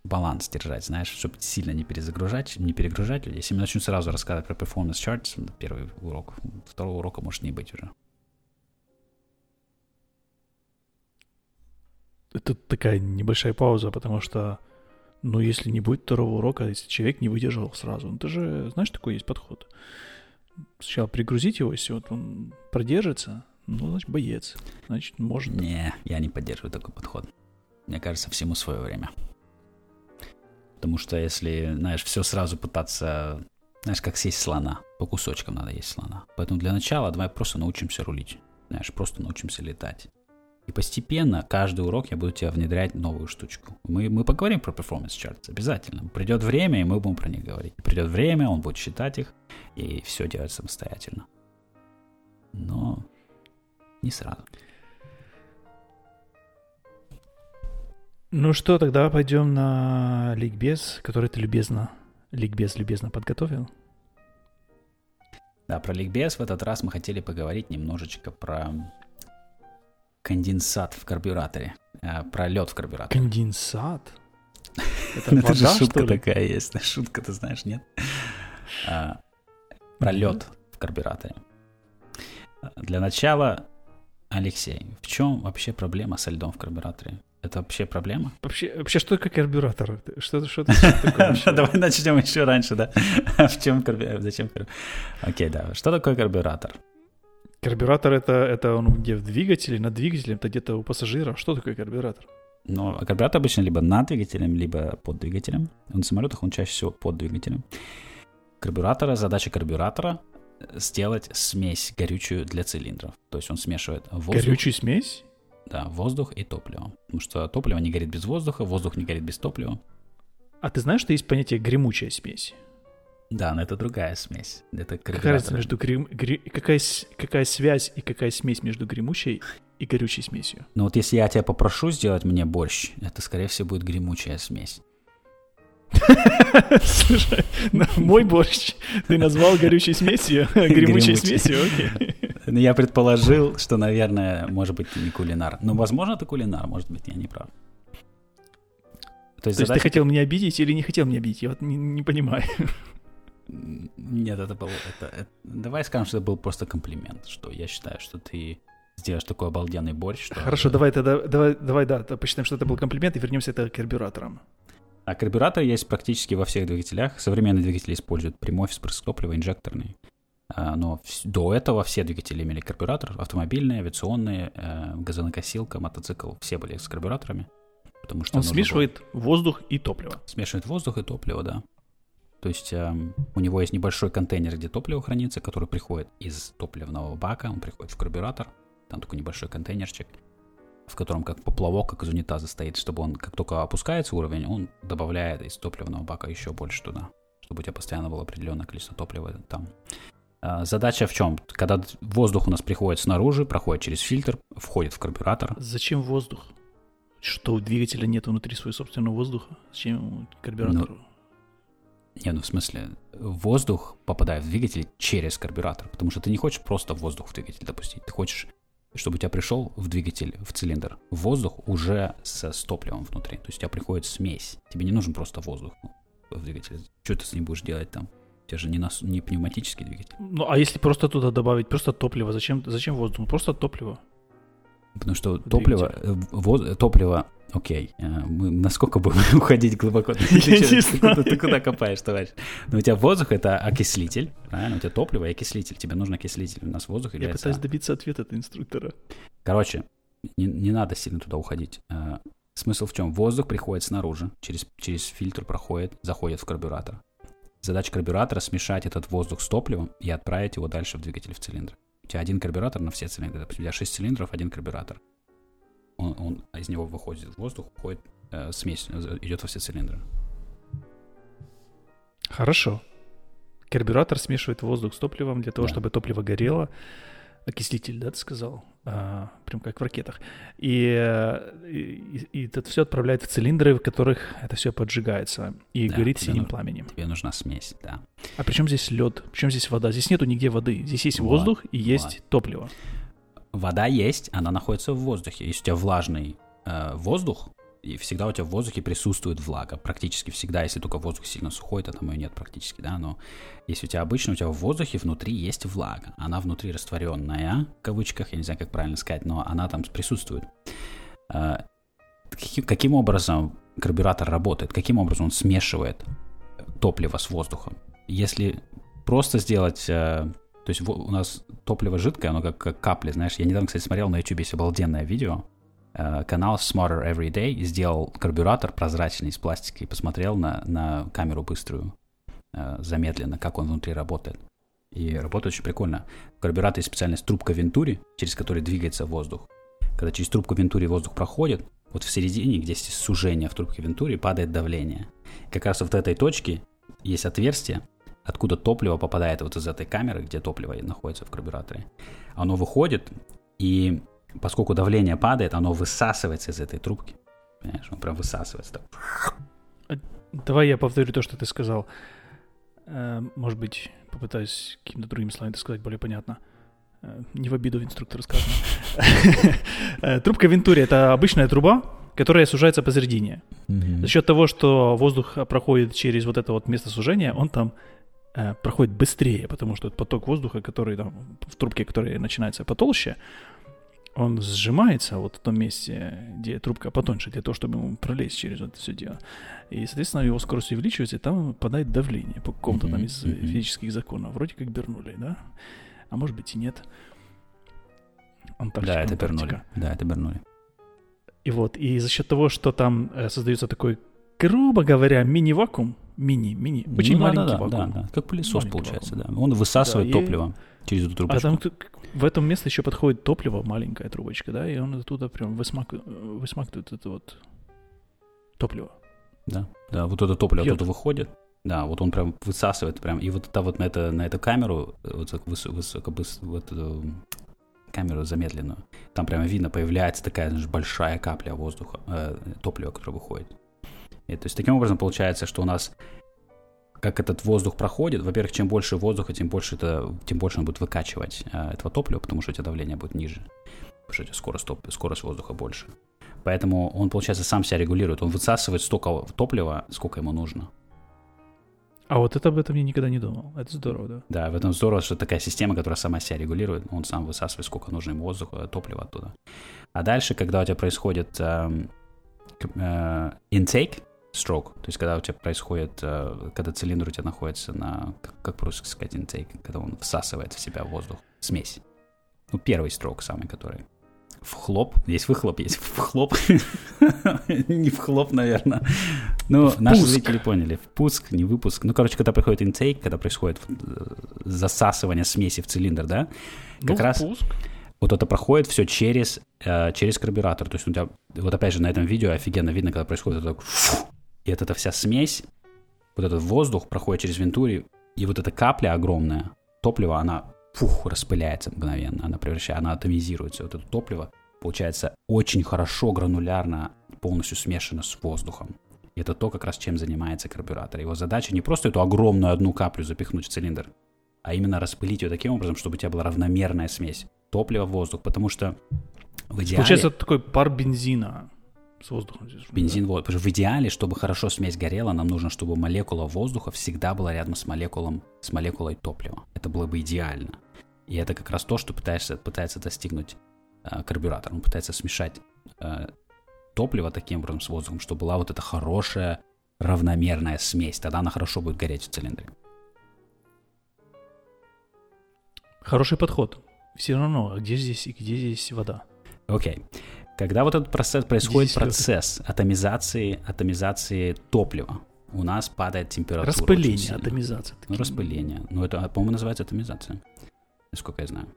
баланс держать, знаешь, чтобы сильно не перезагружать, не перегружать людей. Если мы начнем сразу рассказывать про performance charts, первый урок, второго урока может не быть уже. Это такая небольшая пауза, потому что, ну, если не будет второго урока, если человек не выдержал сразу, ну, ты же, знаешь, такой есть подход. Сначала пригрузить его, если вот он продержится, ну, значит, боец. Значит, может. Не, я не поддерживаю такой подход. Мне кажется, всему свое время. Потому что если, знаешь, все сразу пытаться, знаешь, как съесть слона, по кусочкам надо есть слона. Поэтому для начала давай просто научимся рулить. Знаешь, просто научимся летать. И постепенно, каждый урок я буду тебе внедрять новую штучку. Мы, мы поговорим про performance charts обязательно. Придет время, и мы будем про них говорить. Придет время, он будет считать их, и все делать самостоятельно. Но не сразу. Ну что, тогда пойдем на ликбез, который ты любезно, ликбез любезно подготовил. Да, про ликбез в этот раз мы хотели поговорить немножечко про конденсат в карбюраторе, э, про лед в карбюраторе. Конденсат? Это Это же шутка такая есть. Шутка, ты знаешь, нет? А, Про лед в карбюраторе. Для начала, Алексей, в чем вообще проблема со льдом в карбюраторе? Это вообще проблема? Вообще, вообще, что такое карбюратор? Что, что, это такое? Давай начнем еще раньше, да? В чем карбюратор? Зачем карбюратор? Окей, да. Что такое карбюратор? Карбюратор это, это он где в двигателе, над двигателем, это где-то у пассажира. Что такое карбюратор? Ну, а карбюратор обычно либо над двигателем, либо под двигателем. На самолетах он чаще всего под двигателем. Карбюратора, задача карбюратора сделать смесь горючую для цилиндров. То есть он смешивает воздух, Горючую смесь? Да, воздух и топливо. Потому что топливо не горит без воздуха, воздух не горит без топлива. А ты знаешь, что есть понятие гремучая смесь? Да, но это другая смесь. Это Какая между грем- гре- какая, какая связь и какая смесь между гремучей и горючей смесью. Ну вот если я тебя попрошу сделать мне борщ, это, скорее всего, будет гремучая смесь. Слушай, мой борщ ты назвал горючей смесью, гремучей смесью, окей. Ну, я предположил, что, наверное, может быть, не кулинар. Но, возможно, это кулинар, может быть, я не прав. То есть, То есть ты хотел меня обидеть или не хотел меня обидеть? Я вот не, не понимаю. Нет, это был... Это, это, давай скажем, что это был просто комплимент, что я считаю, что ты сделаешь такой обалденный борщ. Что Хорошо, это... давай тогда, давай, давай, да, посчитаем, что это был комплимент, и вернемся это к карбюраторам. А карбюратор есть практически во всех двигателях. Современные двигатели используют прямой вспрыск топлива, инжекторный. А, но до этого все двигатели имели карбюратор. Автомобильные, авиационные, э, газонокосилка, мотоцикл. Все были с карбюраторами. Потому что Он смешивает было... воздух и топливо. Смешивает воздух и топливо, да. То есть э, у него есть небольшой контейнер, где топливо хранится, который приходит из топливного бака, он приходит в карбюратор, там такой небольшой контейнерчик, в котором как поплавок, как из унитаза стоит, чтобы он, как только опускается уровень, он добавляет из топливного бака еще больше туда, чтобы у тебя постоянно было определенное количество топлива там. Э, задача в чем? Когда воздух у нас приходит снаружи, проходит через фильтр, входит в карбюратор. Зачем воздух? Что у двигателя нет внутри своего собственного воздуха? Зачем карбюратору? Ну, не, ну в смысле, воздух попадает в двигатель через карбюратор, потому что ты не хочешь просто воздух в двигатель допустить, ты хочешь, чтобы у тебя пришел в двигатель, в цилиндр, воздух уже с, с топливом внутри, то есть у тебя приходит смесь, тебе не нужен просто воздух в двигателе, что ты с ним будешь делать там? Тебя же не, нас, не пневматический двигатель. Ну, а если просто туда добавить просто топливо, зачем, зачем воздух? Просто топливо. Потому что топливо, э, воз, топливо, окей, э, мы насколько будем уходить глубоко? Ты куда копаешь, товарищ? Но у тебя воздух — это окислитель, правильно? У тебя топливо и окислитель. Тебе нужен окислитель. У нас воздух является... Я пытаюсь добиться ответа от инструктора. Короче, не, не надо сильно туда уходить. Э, смысл в чем? Воздух приходит снаружи, через, через фильтр проходит, заходит в карбюратор. Задача карбюратора — смешать этот воздух с топливом и отправить его дальше в двигатель в цилиндр тебя один карбюратор на все цилиндры. Допустим, у тебя 6 цилиндров, один карбюратор. Он, он из него выходит воздух, уходит э, смесь, э, идет во все цилиндры. Хорошо. Карбюратор смешивает воздух с топливом для того, да. чтобы топливо горело окислитель, да, ты сказал, а, прям как в ракетах. И, и, и это все отправляет в цилиндры, в которых это все поджигается и да, горит синим ну, пламенем. Тебе нужна смесь, да. А при чем здесь лед? Причем здесь вода? Здесь нету нигде воды. Здесь есть вот, воздух и есть вот. топливо. Вода есть, она находится в воздухе. Если у тебя влажный э, воздух, и всегда у тебя в воздухе присутствует влага. Практически всегда, если только воздух сильно сухой, то там ее нет практически, да, но если у тебя обычно, у тебя в воздухе внутри есть влага. Она внутри растворенная, в кавычках, я не знаю, как правильно сказать, но она там присутствует. А, каким образом карбюратор работает? Каким образом он смешивает топливо с воздухом? Если просто сделать э, то есть у нас топливо жидкое, оно как, как капли, знаешь. Я недавно, кстати, смотрел на YouTube, есть обалденное видео, канал Smarter Every Day сделал карбюратор прозрачный из пластика и посмотрел на, на камеру быструю, э, замедленно, как он внутри работает. И работает очень прикольно. В карбюраторе специальная трубка Вентури, через которую двигается воздух. Когда через трубку Вентури воздух проходит, вот в середине, где есть сужение в трубке Вентури, падает давление. Как раз вот в этой точке есть отверстие, откуда топливо попадает вот из этой камеры, где топливо находится в карбюраторе. Оно выходит, и поскольку давление падает, оно высасывается из этой трубки. Понимаешь, он прям высасывается. Так. А, давай я повторю то, что ты сказал. Э, может быть, попытаюсь какими-то другими словами это сказать более понятно. Э, не в обиду инструктора сказано. Э, трубка Вентури — это обычная труба, которая сужается посередине. За счет того, что воздух проходит через вот это вот место сужения, он там проходит быстрее, потому что поток воздуха, который там в трубке, который начинается потолще, он сжимается вот в том месте, где трубка потоньше, для того, чтобы ему пролезть через это все дело. И, соответственно, его скорость увеличивается, и там падает давление по какому-то там из физических законов. Вроде как Бернули, да? А может быть и нет. Антарктика, да, это Бернули. Да, это Бернули. И вот, и за счет того, что там э, создается такой, грубо говоря, мини-вакуум, мини-мини, очень ну, маленький да, да, вакуум. Да, да, как пылесос маленький получается, вакуум. да. Он высасывает да, топливо и... через эту трубочку. А там в этом месте еще подходит топливо, маленькая трубочка, да, и он оттуда прям высмак... высмакивает это вот топливо. Да, да, вот это топливо Пьет. оттуда выходит. Да, вот он прям высасывает прям, и вот это вот на, это, на эту камеру, вот высоко, выс, вот, камеру замедленную. Там прямо видно, появляется такая знаешь, большая капля воздуха, э, топлива, которое выходит. И, то есть таким образом получается, что у нас как этот воздух проходит, во-первых, чем больше воздуха, тем больше, это, тем больше он будет выкачивать э, этого топлива, потому что у тебя давление будет ниже, потому что у тебя скорость, топ, скорость воздуха больше. Поэтому он, получается, сам себя регулирует. Он высасывает столько топлива, сколько ему нужно. А вот это об этом я никогда не думал. Это здорово, да? Да, в этом здорово, что такая система, которая сама себя регулирует, он сам высасывает, сколько нужно ему воздуха, топлива оттуда. А дальше, когда у тебя происходит э, э, intake, stroke, то есть когда у тебя происходит, э, когда цилиндр у тебя находится на, как, по-русски сказать, intake, когда он всасывает в себя воздух, смесь. Ну, первый строк самый, который Вхлоп. Есть выхлоп, есть вхлоп. не вхлоп, наверное. Ну, наши зрители поняли. Впуск, не выпуск. Ну, короче, когда происходит интейк, когда происходит э, засасывание смеси в цилиндр, да, как ну, раз впуск. вот это проходит все через, э, через карбюратор. То есть у тебя, вот опять же, на этом видео офигенно видно, когда происходит это, и вот эта вся смесь, вот этот воздух проходит через вентури, и вот эта капля огромная топлива, она фух, распыляется мгновенно, она превращается, она атомизируется, вот это топливо, получается очень хорошо гранулярно, полностью смешано с воздухом. И это то, как раз чем занимается карбюратор. Его задача не просто эту огромную одну каплю запихнуть в цилиндр, а именно распылить ее таким образом, чтобы у тебя была равномерная смесь топлива, воздух, потому что в идеале... Получается такой пар бензина с воздухом. Здесь, Бензин, да? Потому что в идеале, чтобы хорошо смесь горела, нам нужно, чтобы молекула воздуха всегда была рядом с, молекулом, с молекулой топлива. Это было бы идеально. И это как раз то, что пытаешься, пытается достигнуть э, карбюратор. Он пытается смешать э, топливо таким образом с воздухом, чтобы была вот эта хорошая равномерная смесь. Тогда она хорошо будет гореть в цилиндре. Хороший подход. Все равно, где здесь и где здесь вода? Окей. Okay. Когда вот этот процесс происходит, процесс атомизации, атомизации топлива, у нас падает температура. Распыление, атомизация. Ну, распыление. Ну, это, по-моему, называется атомизация, насколько я знаю.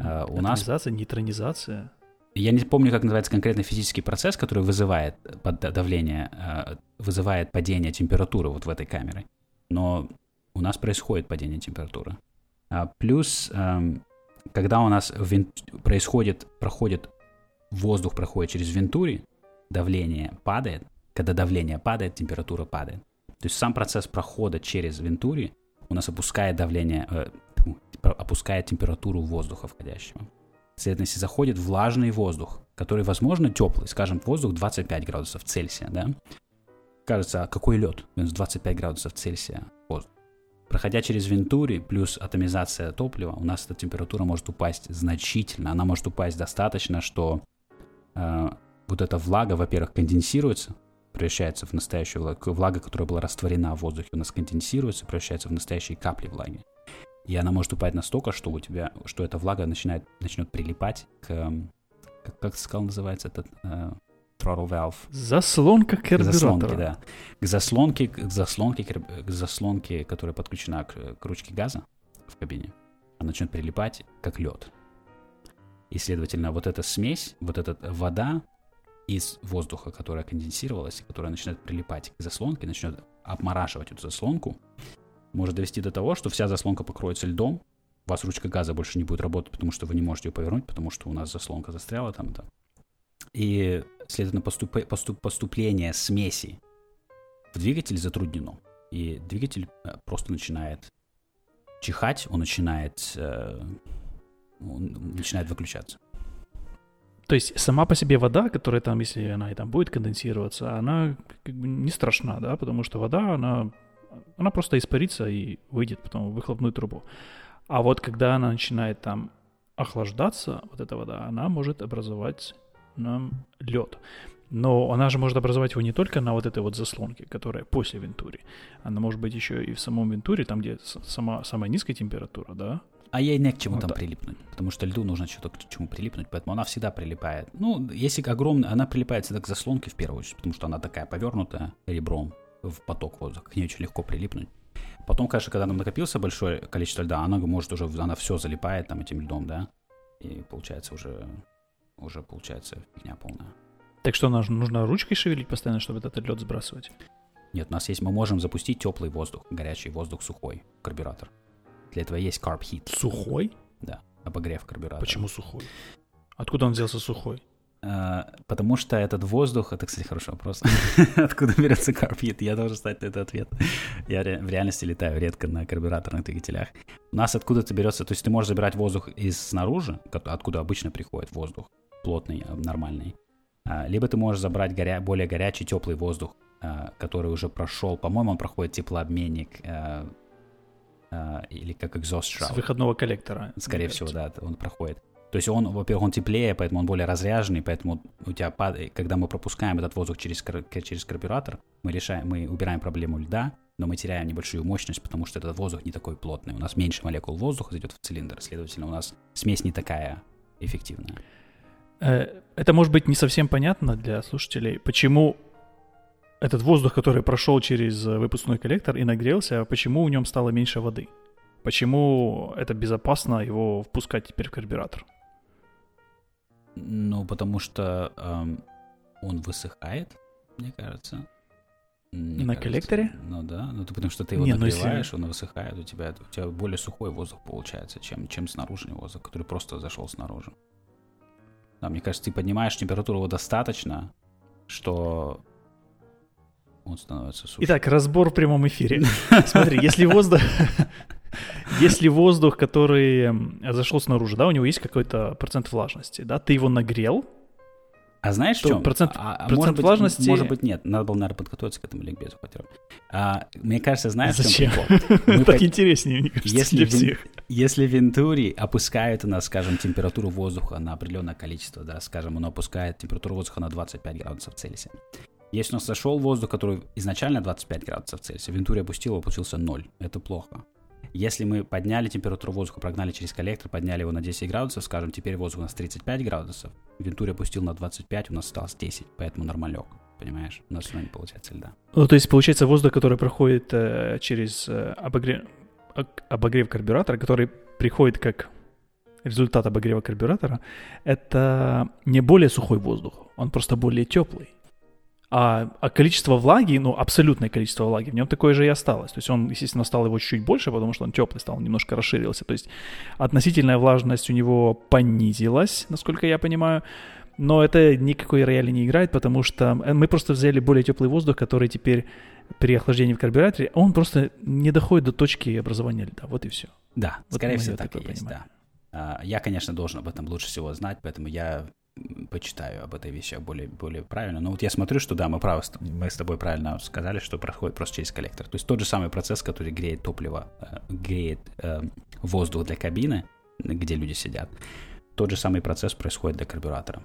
А, у атомизация, нас... нейтронизация. Я не помню, как называется конкретно физический процесс, который вызывает давление, а, вызывает падение температуры вот в этой камере. Но у нас происходит падение температуры. А плюс, когда у нас происходит, проходит воздух проходит через вентури, давление падает. Когда давление падает, температура падает. То есть сам процесс прохода через вентури у нас опускает давление, э, опускает температуру воздуха входящего. Следовательно, если заходит влажный воздух, который, возможно, теплый, скажем, воздух 25 градусов Цельсия, да, кажется, а какой лед? 25 градусов Цельсия воздух. Проходя через вентури плюс атомизация топлива, у нас эта температура может упасть значительно. Она может упасть достаточно, что э, вот эта влага, во-первых, конденсируется, превращается в настоящую влагу. Влага, которая была растворена в воздухе, у нас конденсируется, превращается в настоящие капли влаги. И она может упасть настолько, что у тебя, что эта влага начинает, начнет прилипать к, как, как ты сказал, называется этот э, throttle valve. Заслонка карбюратора. К заслонке, да. К заслонке, к заслонке, к заслонке, которая подключена к, к ручке газа в кабине. Она начнет прилипать, как лед. И, следовательно, вот эта смесь, вот эта вода из воздуха, которая конденсировалась, которая начинает прилипать к заслонке, начнет обмораживать эту заслонку, может довести до того, что вся заслонка покроется льдом, у вас ручка газа больше не будет работать, потому что вы не можете ее повернуть, потому что у нас заслонка застряла там-то. И, следовательно, поступ, поступ, поступление смеси в двигатель затруднено. И двигатель э, просто начинает чихать, он начинает э, начинает выключаться. То есть сама по себе вода, которая там, если она и там будет конденсироваться, она как бы не страшна, да, потому что вода, она, она просто испарится и выйдет потом в выхлопную трубу. А вот когда она начинает там охлаждаться, вот эта вода, она может образовать нам лед. Но она же может образовать его не только на вот этой вот заслонке, которая после вентури. Она может быть еще и в самом вентуре, там, где сама, самая низкая температура, да, а ей не к чему вот там да. прилипнуть, потому что льду нужно что-то к чему прилипнуть, поэтому она всегда прилипает. Ну, если огромная, она прилипает всегда к заслонке в первую очередь, потому что она такая повернутая ребром в поток воздуха, к ней очень легко прилипнуть. Потом, конечно, когда нам накопился большое количество льда, она может уже, она все залипает там этим льдом, да, и получается уже, уже получается фигня полная. Так что нужно, нужно ручкой шевелить постоянно, чтобы этот лед сбрасывать? Нет, у нас есть, мы можем запустить теплый воздух, горячий воздух сухой, карбюратор. Для этого есть carb heat. Сухой? Да. обогрев карбюратора. Почему сухой? Откуда он взялся сухой? А, потому что этот воздух, это, кстати, хороший вопрос. Откуда берется карбид? Я должен знать на этот ответ. Я в реальности летаю редко на карбюраторных двигателях. У нас откуда-то берется, то есть ты можешь забирать воздух из снаружи, откуда обычно приходит воздух, плотный, э, нормальный. А, либо ты можешь забрать горя... более горячий, теплый воздух, а, который уже прошел, по-моему, он проходит теплообменник или как экзост С выходного коллектора. Скорее всего, да, он проходит. То есть он, во-первых, он теплее, поэтому он более разряженный, поэтому у тебя, когда мы пропускаем этот воздух через, через карбюратор, мы, решаем, мы убираем проблему льда, но мы теряем небольшую мощность, потому что этот воздух не такой плотный. У нас меньше молекул воздуха зайдет в цилиндр, следовательно, у нас смесь не такая эффективная. Э, это может быть не совсем понятно для слушателей, почему этот воздух, который прошел через выпускной коллектор и нагрелся, почему в нем стало меньше воды? Почему это безопасно его впускать теперь в карбюратор? Ну, потому что эм, он высыхает, мне кажется. Мне на кажется, коллекторе? Ну да, ну ты потому что ты его Не, ну нагреваешь, он высыхает, у тебя, у тебя более сухой воздух получается, чем, чем снаружи воздух, который просто зашел снаружи. Да, мне кажется, ты поднимаешь температуру его достаточно, что он становится сухим. Итак, разбор в прямом эфире. Смотри, если воздух... Если воздух, который зашел снаружи, да, у него есть какой-то процент влажности, да, ты его нагрел, а знаешь, что? Процент, а, а процент может влажности... Быть, может быть, нет. Надо было, наверное, подготовиться к этому ликбезу. А, мне кажется, знаешь, Зачем? в чем прикол? так интереснее, мне кажется, если для всех. Если Вентури опускает у нас, скажем, температуру воздуха на определенное количество, да, скажем, он опускает температуру воздуха на 25 градусов Цельсия. Если у нас зашел воздух, который изначально 25 градусов Цельсия, Вентури опустил, его, получился 0. Это плохо. Если мы подняли температуру воздуха, прогнали через коллектор, подняли его на 10 градусов, скажем, теперь воздух у нас 35 градусов, Вентури опустил на 25, у нас осталось 10, поэтому нормалек. Понимаешь? У нас все равно не получается льда. Ну, то есть, получается, воздух, который проходит э, через э, обогрев, обогрев карбюратора, который приходит как результат обогрева карбюратора, это не более сухой воздух, он просто более теплый. А, а количество влаги, ну, абсолютное количество влаги в нем такое же и осталось. То есть он, естественно, стал его чуть-чуть больше, потому что он теплый стал, немножко расширился. То есть относительная влажность у него понизилась, насколько я понимаю. Но это никакой роли не играет, потому что мы просто взяли более теплый воздух, который теперь при охлаждении в карбюраторе, он просто не доходит до точки образования льда. Вот и все. Да, вот скорее всего так и есть, понимаю. да. Я, конечно, должен об этом лучше всего знать, поэтому я почитаю об этой вещи более, более правильно. Но вот я смотрю, что да, мы, правы, мы с тобой правильно сказали, что проходит просто через коллектор. То есть тот же самый процесс, который греет топливо, э, греет э, воздух для кабины, где люди сидят, тот же самый процесс происходит для карбюратора.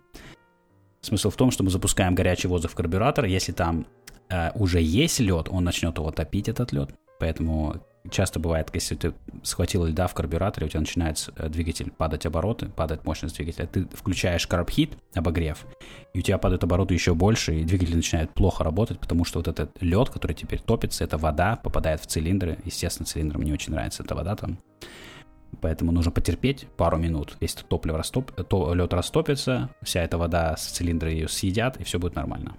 Смысл в том, что мы запускаем горячий воздух в карбюратор, если там э, уже есть лед, он начнет его топить, этот лед. Поэтому часто бывает, если ты схватил льда в карбюраторе, у тебя начинает э, двигатель падать обороты, падает мощность двигателя, ты включаешь карбхит, обогрев, и у тебя падают обороты еще больше, и двигатель начинает плохо работать, потому что вот этот лед, который теперь топится, это вода, попадает в цилиндры, естественно, цилиндрам не очень нравится эта вода там, Поэтому нужно потерпеть пару минут. Если топливо растоп... то лед растопится, вся эта вода с цилиндра ее съедят, и все будет нормально.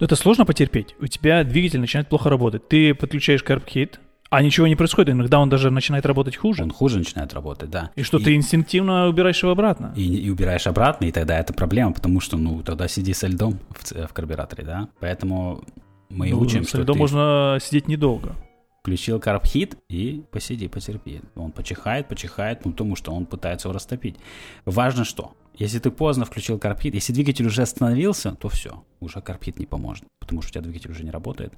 Это сложно потерпеть. У тебя двигатель начинает плохо работать. Ты подключаешь карбхит, а ничего не происходит, иногда он даже начинает работать хуже. Он хуже начинает работать, да. И что, и, ты инстинктивно убираешь его обратно? И, и убираешь обратно, и тогда это проблема, потому что, ну, тогда сиди со льдом в, в карбюраторе, да. Поэтому мы ну, учим, со что льдом ты... можно сидеть недолго. Включил карбхит и посиди, потерпи. Он почихает, почихает, ну, потому что он пытается его растопить. Важно что? Если ты поздно включил карбхит, если двигатель уже остановился, то все, уже карбхит не поможет, потому что у тебя двигатель уже не работает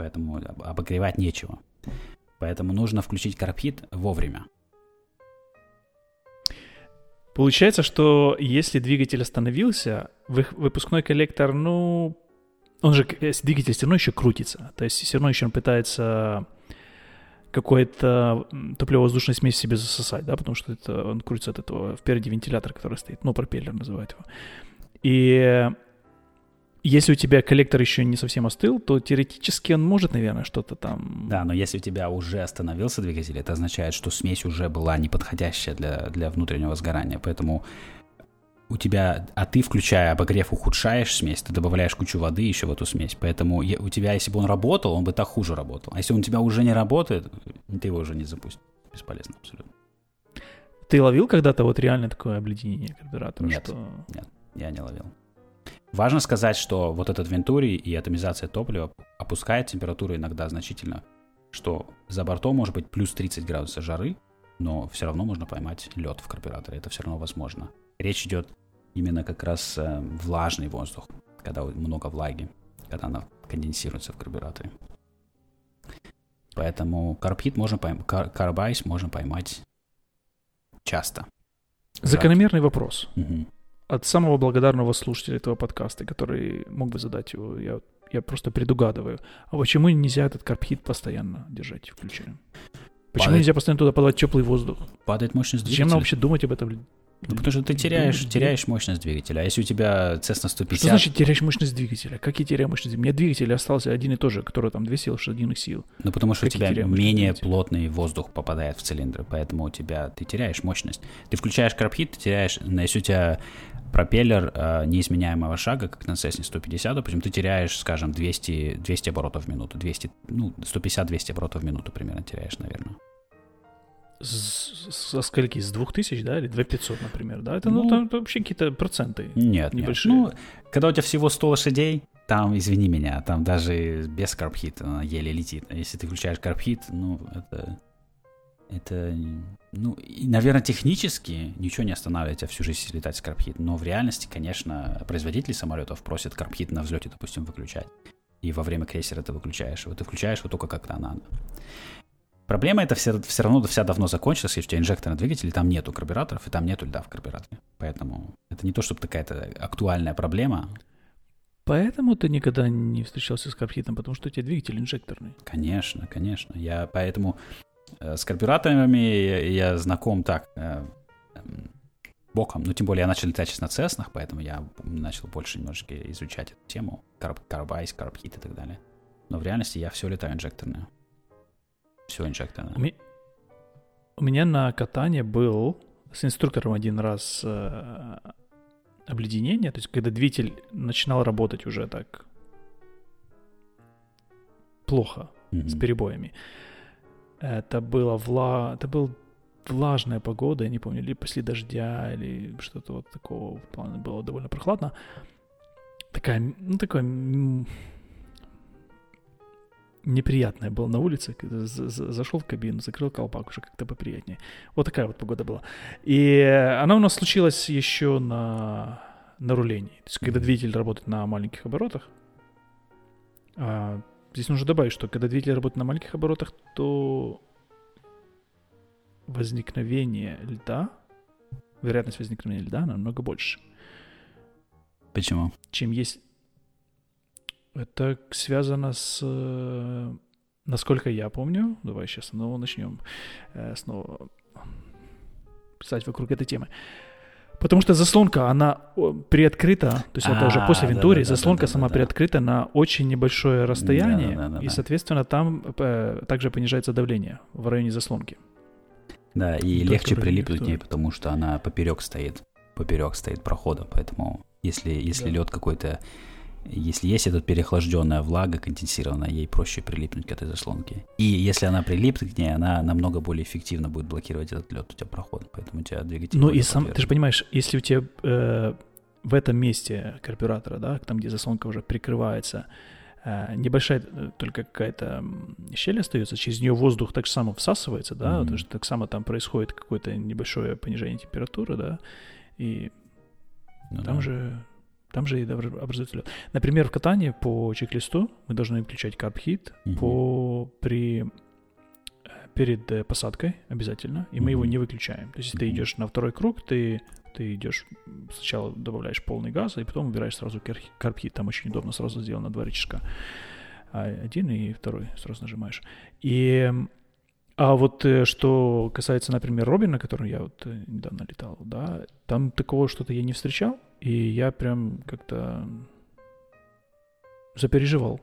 поэтому обогревать нечего. Поэтому нужно включить карпит вовремя. Получается, что если двигатель остановился, выпускной коллектор, ну, он же, двигатель все равно еще крутится. То есть все равно еще он пытается какой-то топливо-воздушной смесь себе засосать, да, потому что это, он крутится от этого, впереди вентилятор, который стоит, ну, пропеллер называют его. И если у тебя коллектор еще не совсем остыл, то теоретически он может, наверное, что-то там... Да, но если у тебя уже остановился двигатель, это означает, что смесь уже была неподходящая для, для внутреннего сгорания. Поэтому у тебя, а ты, включая обогрев, ухудшаешь смесь, ты добавляешь кучу воды еще в эту смесь. Поэтому у тебя, если бы он работал, он бы так хуже работал. А если он у тебя уже не работает, ты его уже не запустишь. Бесполезно абсолютно. ты ловил когда-то вот реально такое обледенение карбюратора? Нет, что... нет, я не ловил. Важно сказать, что вот этот Вентури и атомизация топлива опускает температуру иногда значительно, что за бортом может быть плюс 30 градусов жары, но все равно можно поймать лед в карбюраторе, это все равно возможно. Речь идет именно как раз э, влажный воздух, когда много влаги, когда она конденсируется в карбюраторе. Поэтому карбхит можно поймать, кар, карбайс можно поймать часто. Закономерный вопрос. Угу. От самого благодарного слушателя этого подкаста, который мог бы задать его, я, я просто предугадываю. А почему нельзя этот карбхит постоянно держать включенным? Почему Падает- нельзя постоянно туда подавать теплый воздух? Падает мощность Зачем нам двигателя. вообще думать об этом? Ну, потому что ты теряешь, теряешь мощность двигателя. А если у тебя Cessna 150... Что значит теряешь мощность двигателя? Как я теряю мощность двигателя? У меня двигатель остался один и тот же, который там 200 лошадиных сил. Ну, потому что у Как я тебя менее двигателя? плотный воздух попадает в цилиндры, поэтому у тебя ты теряешь мощность. Ты включаешь карбхит, ты теряешь, если у тебя пропеллер э, неизменяемого шага, как на Cessna 150, допустим, ты теряешь, скажем, 200, 200 оборотов в минуту, 200, ну, 150-200 оборотов в минуту примерно теряешь, наверное. Со скольки? С 2000, да? Или 2500, например, да? Это, ну, Ну, там это вообще какие-то проценты. Нет, Небольшие. нет. Ну, когда у тебя всего 100 лошадей, там, извини меня, там даже без карбхита она еле летит. А если ты включаешь карбхит, ну, это... Это, ну, и, наверное, технически ничего не останавливает тебя всю жизнь летать с карбхит, но в реальности, конечно, производители самолетов просят карбхит на взлете, допустим, выключать. И во время крейсера ты выключаешь его. Ты включаешь его только когда надо. Проблема это все, все равно вся давно закончилась, если у тебя инжекторный двигатель, и там нету карбюраторов, и там нету льда в карбюраторе. Поэтому это не то, чтобы такая-то актуальная проблема. Поэтому ты никогда не встречался с карбхитом, потому что у тебя двигатель инжекторный. Конечно, конечно. Я поэтому с карбюраторами я, знаком так э, эм, боком. Ну, тем более я начал летать сейчас на Цеснах, поэтому я начал больше немножечко изучать эту тему. Карб, карбайс, карбхит и так далее. Но в реальности я все летаю инжекторное. Все инжекторное. У, ме- у меня на катании был с инструктором один раз э, обледенение, то есть когда двигатель начинал работать уже так плохо, Мгм. с перебоями. Это было вла... это был влажная погода, я не помню, или после дождя, или что-то вот такого плана было довольно прохладно. Такая, ну, такое неприятное было на улице, зашел в кабину, закрыл колпак, уже как-то поприятнее. Вот такая вот погода была. И она у нас случилась еще на, на рулении. То есть, когда двигатель работает на маленьких оборотах, а, здесь нужно добавить, что когда двигатель работает на маленьких оборотах, то возникновение льда, вероятность возникновения льда намного больше, Почему? чем есть... Это связано с... Насколько я помню, давай сейчас снова начнем э, снова писать вокруг этой темы. Потому что заслонка, она приоткрыта, то есть это уже А, после Вентури, да-да-да-да-да-да. заслонка сама приоткрыта на очень небольшое расстояние, Да-да-да-да-да. и, соответственно, там э, также понижается давление в районе заслонки. Да, и Только легче прилипнуть к ней, потому что она поперек стоит. Поперек стоит прохода. Поэтому если, если Да. лед какой-то. Если есть эта переохлажденная влага конденсированная, ей проще прилипнуть к этой заслонке. И если она прилипнет к ней, она намного более эффективно будет блокировать этот лед у тебя проход. Поэтому у тебя двигатель. Ну и сам, ты же понимаешь, если у тебя э, в этом месте карбюратора, да, там, где заслонка уже прикрывается, э, небольшая э, только какая-то щель остается, через нее воздух так само всасывается, да, Мгм. потому что так само там происходит какое-то небольшое понижение температуры, да, и Ну там да. же там же и обр- образуется лед. Например, в катании по чек-листу мы должны включать карбхит Мгм. по при э, перед э, посадкой обязательно, и мы его не выключаем. То есть, если ты Мгм. идешь на второй круг, ты ты идешь сначала добавляешь полный газ, и потом выбираешь сразу карбхит. Там очень удобно сразу сделано два рычажка. А, Один и второй сразу нажимаешь. И а вот э, что касается, например, Робина, который я вот недавно летал, да, там такого что-то я не встречал, и я прям как-то запереживал.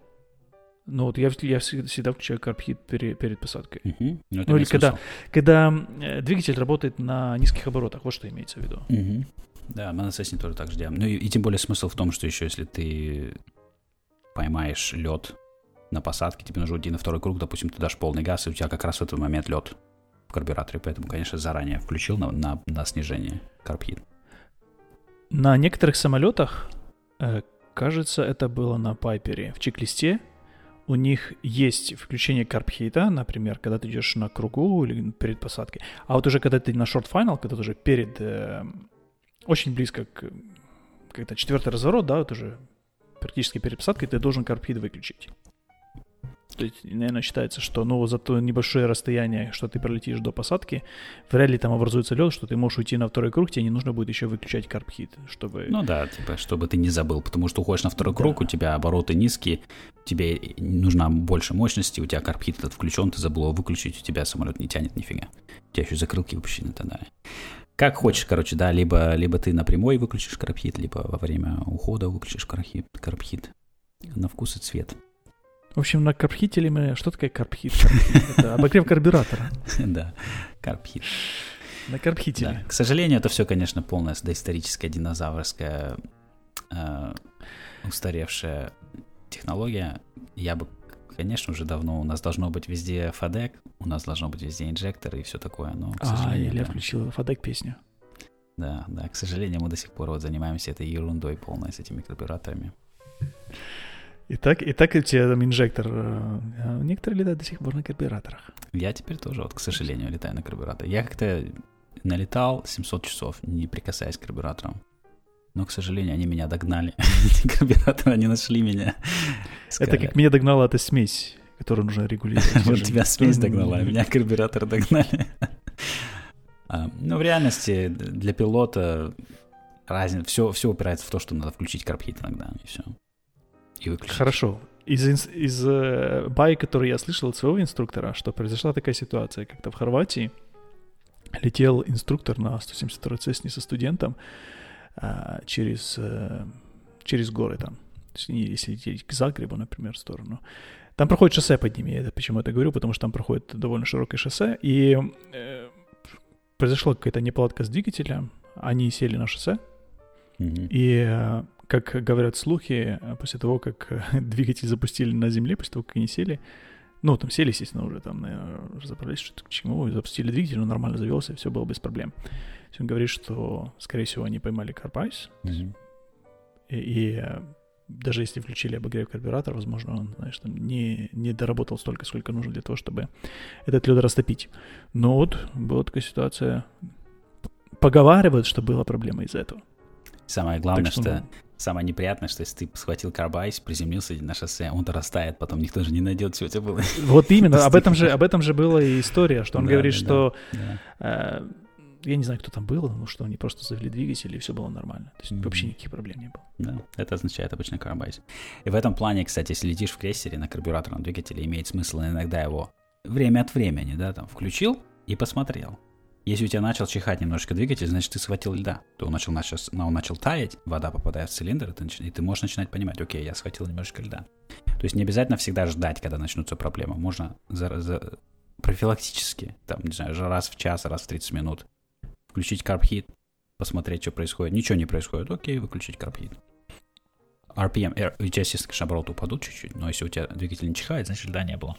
Ну вот я, я всегда, включаю карбхит пере- перед посадкой. Мгм. Ну, Ну, или когда- смысл. Когда э, двигатель работает на низких оборотах, вот что имеется в виду. Мгм. Да, мы на Cessna тоже так же делаем. Ну и, и тем более смысл в том, что еще если ты поймаешь лед на посадке, тебе нужно уйти на второй круг, допустим, ты дашь полный газ, и у тебя как раз в этот момент лед в карбюраторе, поэтому, конечно, заранее включил на, на, на снижение карбхит. На некоторых самолетах, э, кажется, это было на Пайпере, в чек-листе у них есть включение карбхита, например, когда ты идешь на кругу или перед посадкой. А вот уже когда ты на шорт-финал, когда ты уже перед, э, очень близко к, к это четвертый разворот, да, вот уже практически перед посадкой, ты должен карбхит выключить. То есть, наверное, считается, что ну, за то небольшое расстояние, что ты пролетишь до посадки, вряд ли там образуется лед, что ты можешь уйти на второй круг, тебе не нужно будет еще выключать карбхит, чтобы... Ну да, типа, чтобы ты не забыл, потому что уходишь на второй да. круг, у тебя обороты низкие, тебе нужна больше мощности, у тебя карбхит этот включен, ты забыл его выключить, у тебя самолет не тянет нифига. У тебя еще закрылки выпущены и так далее. Как хочешь, короче, да, либо, либо ты напрямую выключишь карбхит, либо во время ухода выключишь карбхит. На вкус и цвет. В общем, на карбхителе мы... Что такое карбхит? Это обогрев карбюратора. Да, карбхит. На карбхителе. Да. К сожалению, это все, конечно, полная доисторическая, динозаврская, э, устаревшая технология. Я бы, конечно, уже давно... У нас должно быть везде FADEC, у нас должно быть везде инжектор и все такое, но, к А, Илья да. включил FADEC песню. Да, да, к сожалению, мы до сих пор вот занимаемся этой ерундой полной с этими карбюраторами. И так, и так у тебя там инжектор. Э, а некоторые летают до сих пор на карбюраторах. Я теперь тоже, вот, к сожалению, летаю на карбюраторе. Я как-то налетал 700 часов, не прикасаясь к карбюраторам. Но, к сожалению, они меня догнали. Карбюраторы, они нашли меня. Это как меня догнала эта смесь, которую нужно регулировать. Тебя смесь догнала, а меня карбюратор догнали. А, ну, в реальности для пилота разница, все, все упирается в то, что надо включить карбхит иногда, и все и выключить. Хорошо. Из, из э, бай, который я слышал от своего инструктора, что произошла такая ситуация, как-то в Хорватии летел инструктор на 172 Цесне со студентом э, через, э, через горы там. Есть, если лететь к Загребу, например, в сторону. Там проходит шоссе под ними. Я почему это говорю? Потому что там проходит довольно широкое шоссе. И э, произошла какая-то неполадка с двигателем. Они сели на шоссе. Mm-hmm. И э, как говорят слухи, э, после того, как э, двигатель запустили на земле, после того, как они сели, ну, там сели, естественно, уже там, наверное, разобрались, что к чему, запустили двигатель, он нормально завелся, все было без проблем. Он говорит, что, скорее всего, они поймали карпайс, mm-hmm. и, и э, даже если включили обогрев карбюратора, возможно, он, знаешь, там не, не доработал столько, сколько нужно для того, чтобы этот лед растопить. Но вот была такая ситуация. Поговаривают, что была проблема из-за этого. Самое главное, так что, что Самое неприятное, что если ты схватил карбайс, приземлился на шоссе, он растает, потом никто же не найдет, что у тебя было. Вот именно, об этом же, об этом же была и история, что он да, говорит, да, что да. Э, я не знаю, кто там был, но что они просто завели двигатель, и все было нормально. То есть mm-hmm. вообще никаких проблем не было. Да, это означает обычно карбайс. И в этом плане, кстати, если летишь в крейсере на карбюраторном двигателе, имеет смысл иногда его время от времени, да, там, включил и посмотрел. Если у тебя начал чихать немножечко двигатель, значит, ты схватил льда. То он начал, начал, он начал таять, вода попадает в цилиндр, и ты можешь начинать понимать, окей, я схватил немножечко льда. То есть не обязательно всегда ждать, когда начнутся проблемы. Можно за, за, профилактически, там, не знаю, раз в час, раз в 30 минут включить карбхит, посмотреть, что происходит. Ничего не происходит, окей, выключить карбхит. RPM, у тебя, естественно, конечно, обороты упадут чуть-чуть, но если у тебя двигатель не чихает, значит, льда не было.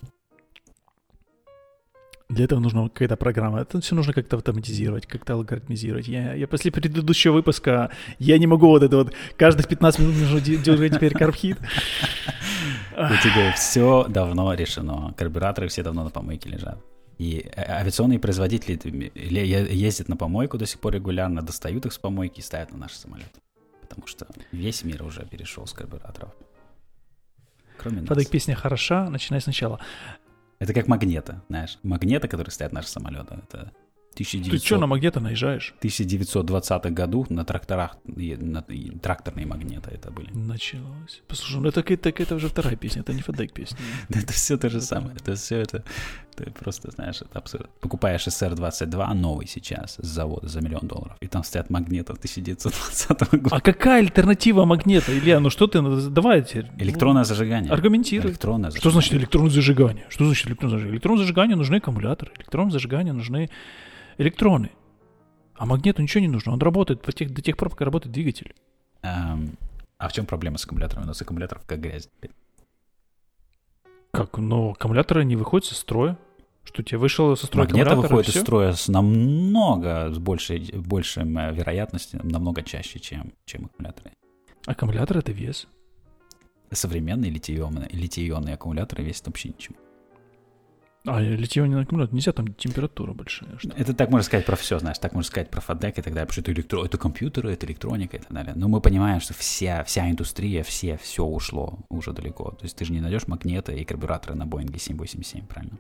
Для этого нужна какая-то программа. Это все нужно как-то автоматизировать, как-то алгоритмизировать. Я, я после предыдущего выпуска, я не могу вот это вот, каждых 15 минут нужно делать теперь карбхит. У тебя все давно решено. Карбюраторы все давно на помойке лежат. И э, авиационные производители ездят на помойку до сих пор регулярно, достают их с помойки и ставят на наши самолеты. Потому что весь мир уже перешел с карбюраторов. Кроме нас. Подок песня хороша, начинай сначала. Это как магнета, знаешь. Магнеты, которые стоят наши самолеты. Это 1900... Ты что на магнета наезжаешь? В 1920-х году на тракторах, на, тракторные магниты это были. Началось. Послушай, ну это, это, это уже вторая песня, это не фадек песня. Да это все то же самое. Это все это, ты просто, знаешь, это абсурд. Покупаешь СР-22 новый сейчас с завода за миллион долларов, и там стоят магниты 1920 года. А какая альтернатива магнета, Илья? Ну что ты, ну, давай теперь. Электронное зажигание. Аргументируй. Электронное зажигание. Что значит электронное зажигание? Что значит электронное зажигание? Электронное зажигание нужны аккумуляторы, электронное зажигание нужны электроны. А магниту ничего не нужно, он работает до тех, до тех пор, пока работает двигатель. Um, а в чем проблема с аккумулятором? У нас аккумуляторов как грязь. Как? Но аккумуляторы не выходят из строя. Что тебе вышел со строя и выходит из строя с намного, с большей, большей э, вероятностью, намного чаще, чем, чем аккумуляторы. Аккумулятор — это вес. Современные литий-ионные, литий-ионные аккумуляторы весят вообще ничего. А литий-ионный аккумулятор нельзя, там температура большая. Что? Это так можно сказать про все, знаешь, так можно сказать про фадек и так далее, потому что это, электро... это компьютеры, это электроника и так далее. Но мы понимаем, что вся, вся индустрия, все, все ушло уже далеко. То есть ты же не найдешь магниты и карбюраторы на Боинге 787, правильно?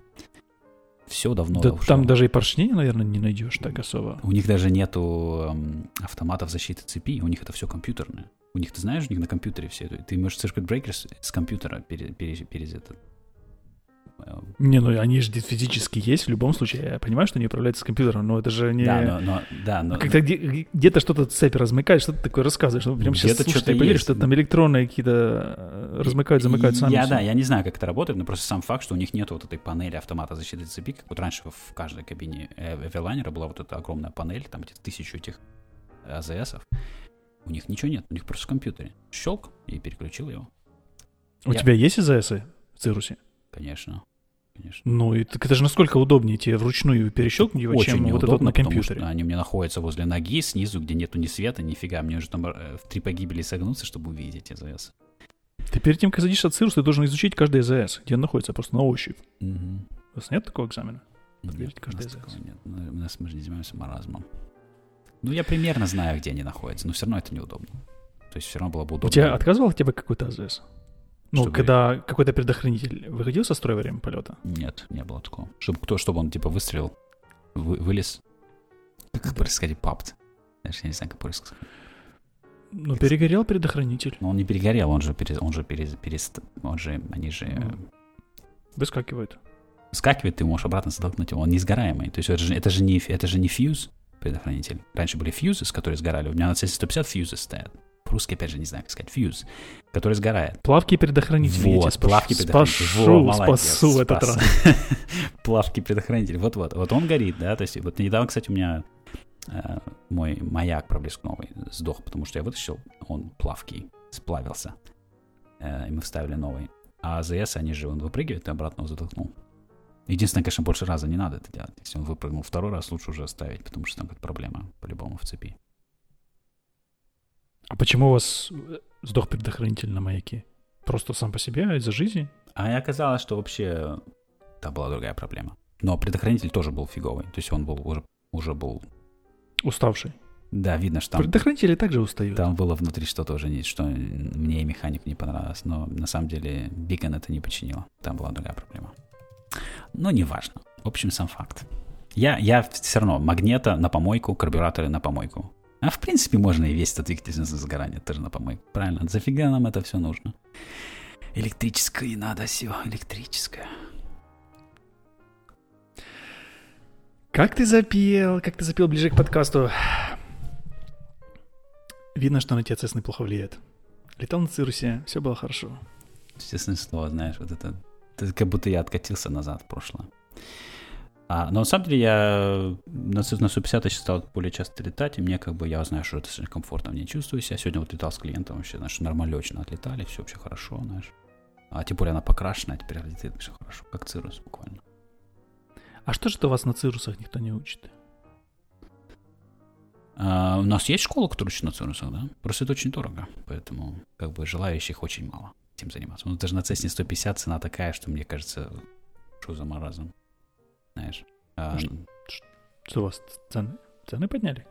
Все давно Да ушло. там даже и поршней, наверное, не найдешь так особо. У них даже нету эм, автоматов защиты цепи, у них это все компьютерное. У них, ты знаешь, у них на компьютере все это. Ты можешь circuit breakers с компьютера пере, пере- перез этот. Э, Не, ну они же физически есть в любом случае. Я понимаю, что они управляются с компьютером, но это же не... Да, но, но, да, но, Когда где- где-то что-то цепь размыкает, что-то такое рассказываешь, что прям сейчас слушай, что-то ты поверишь, что там электронные какие-то э, размыкают, замыкают сами. Я, всё. да, я не знаю, как это работает, но просто сам факт, что у них нет вот этой панели автомата защиты цепи, как вот раньше в каждой кабине э, Эвелайнера была вот эта огромная панель, там где-то тысячу этих АЗСов. У них ничего нет, у них просто в компьютере. Щелк и переключил его. У Я- тебя есть ИЗС в Цирусе? Конечно. Конечно. Ну, и так это же насколько удобнее тебе вручную перещелкнуть его, Очень чем вот это вот неудобно, на потому компьютере. что они мне находятся возле ноги, снизу, где нету ни света, нифига. Мне уже там э, в три погибели согнуться, чтобы увидеть АЗС. Ты перед тем, как садишься от Цирус, ты должен изучить каждый ИЗС, где он находится, просто на ощупь. Мгм. У вас нет такого экзамена? Подтвердить Нет, у каждый нас такого нет. Ну, У нас мы же не занимаемся маразмом. Ну, я примерно знаю, где они находятся, но все равно это неудобно. То есть все равно было бы удобно. У тебя отказывал от тебя какой-то АЗС? Ну, Что когда какой-то предохранитель выходил со строя во время полета? Нет, не было такого. Чтобы кто, чтобы он типа выстрелил, вы- вылез. Как по-русски сказать, папт. Даже я не знаю, как по-русски. Ну, перегорел предохранитель. Но он не перегорел, он же, пере, он же перез, перест- он же, они же Ну. Выскакивает. скакивает, ты можешь обратно затолкнуть его, он не сгораемый. То есть это же, это же, не, это же не фьюз предохранитель. Раньше были фьюзы, с которые сгорали. У меня на C150 фьюзы стоят. По-русски, опять же, не знаю, как сказать. Фьюз, который сгорает. Плавки предохранители. я Вот, спас- плавки предохранитель. Спашу, Во, спасу в этот раз. Плавки предохранитель. Вот-вот. Вот он горит, да. То есть вот недавно, кстати, у меня э, мой маяк проблесковый сдох, потому что я вытащил, он плавкий, сплавился. Э, и мы вставили новый. А АЗС, они же, он выпрыгивает и обратно его затолкнул. Единственное, конечно, больше раза не надо это делать. Если он выпрыгнул второй раз, лучше уже оставить, потому что там какая-то проблема по-любому в цепи. А почему у вас э, сдох предохранитель на маяке? Просто сам по себе, из-за жизни? А оказалось, что вообще там была другая проблема. Но предохранитель тоже был фиговый. То есть он был уже, уже был... Уставший. Да, видно, что там Предохранители также устают. Там было внутри что-то уже, не- что мне и механик не понравилось. Но на самом деле Бикон это не починило. Там была другая проблема. Но неважно. В общем, сам факт. Я, я все равно магнета на помойку, карбюраторы на помойку. А в принципе можно и весь этот двигатель на сгорание тоже на помойку. Правильно? Зафига нам это все нужно? Электрическое надо все, электрическое. Как ты запел, как ты запел ближе к подкасту. Видно, что на тебя ЦС неплохо влияет. Летал на Цирусе, все было хорошо. Честное слово, знаешь, вот это, это как будто я откатился назад в прошлое. А, но на самом деле я на, Су- на Су-50 я стал более часто летать, и мне как бы, я знаю, что это комфортно мне чувствую себя. Сегодня вот летал с клиентом вообще, знаешь, нормально очень отлетали, все вообще хорошо, знаешь. А тем более она покрашенная, теперь летит все хорошо, как цирус буквально. А что же это у вас на Цирусах никто не учит? А, у нас есть школа, которая учит на цирусах, да? Просто это очень дорого, поэтому как бы желающих очень мало этим заниматься. Ну, даже на Cessna 150 цена такая, что мне кажется, что за маразм, знаешь. А, А что- Что у вас цены? Цены подняли?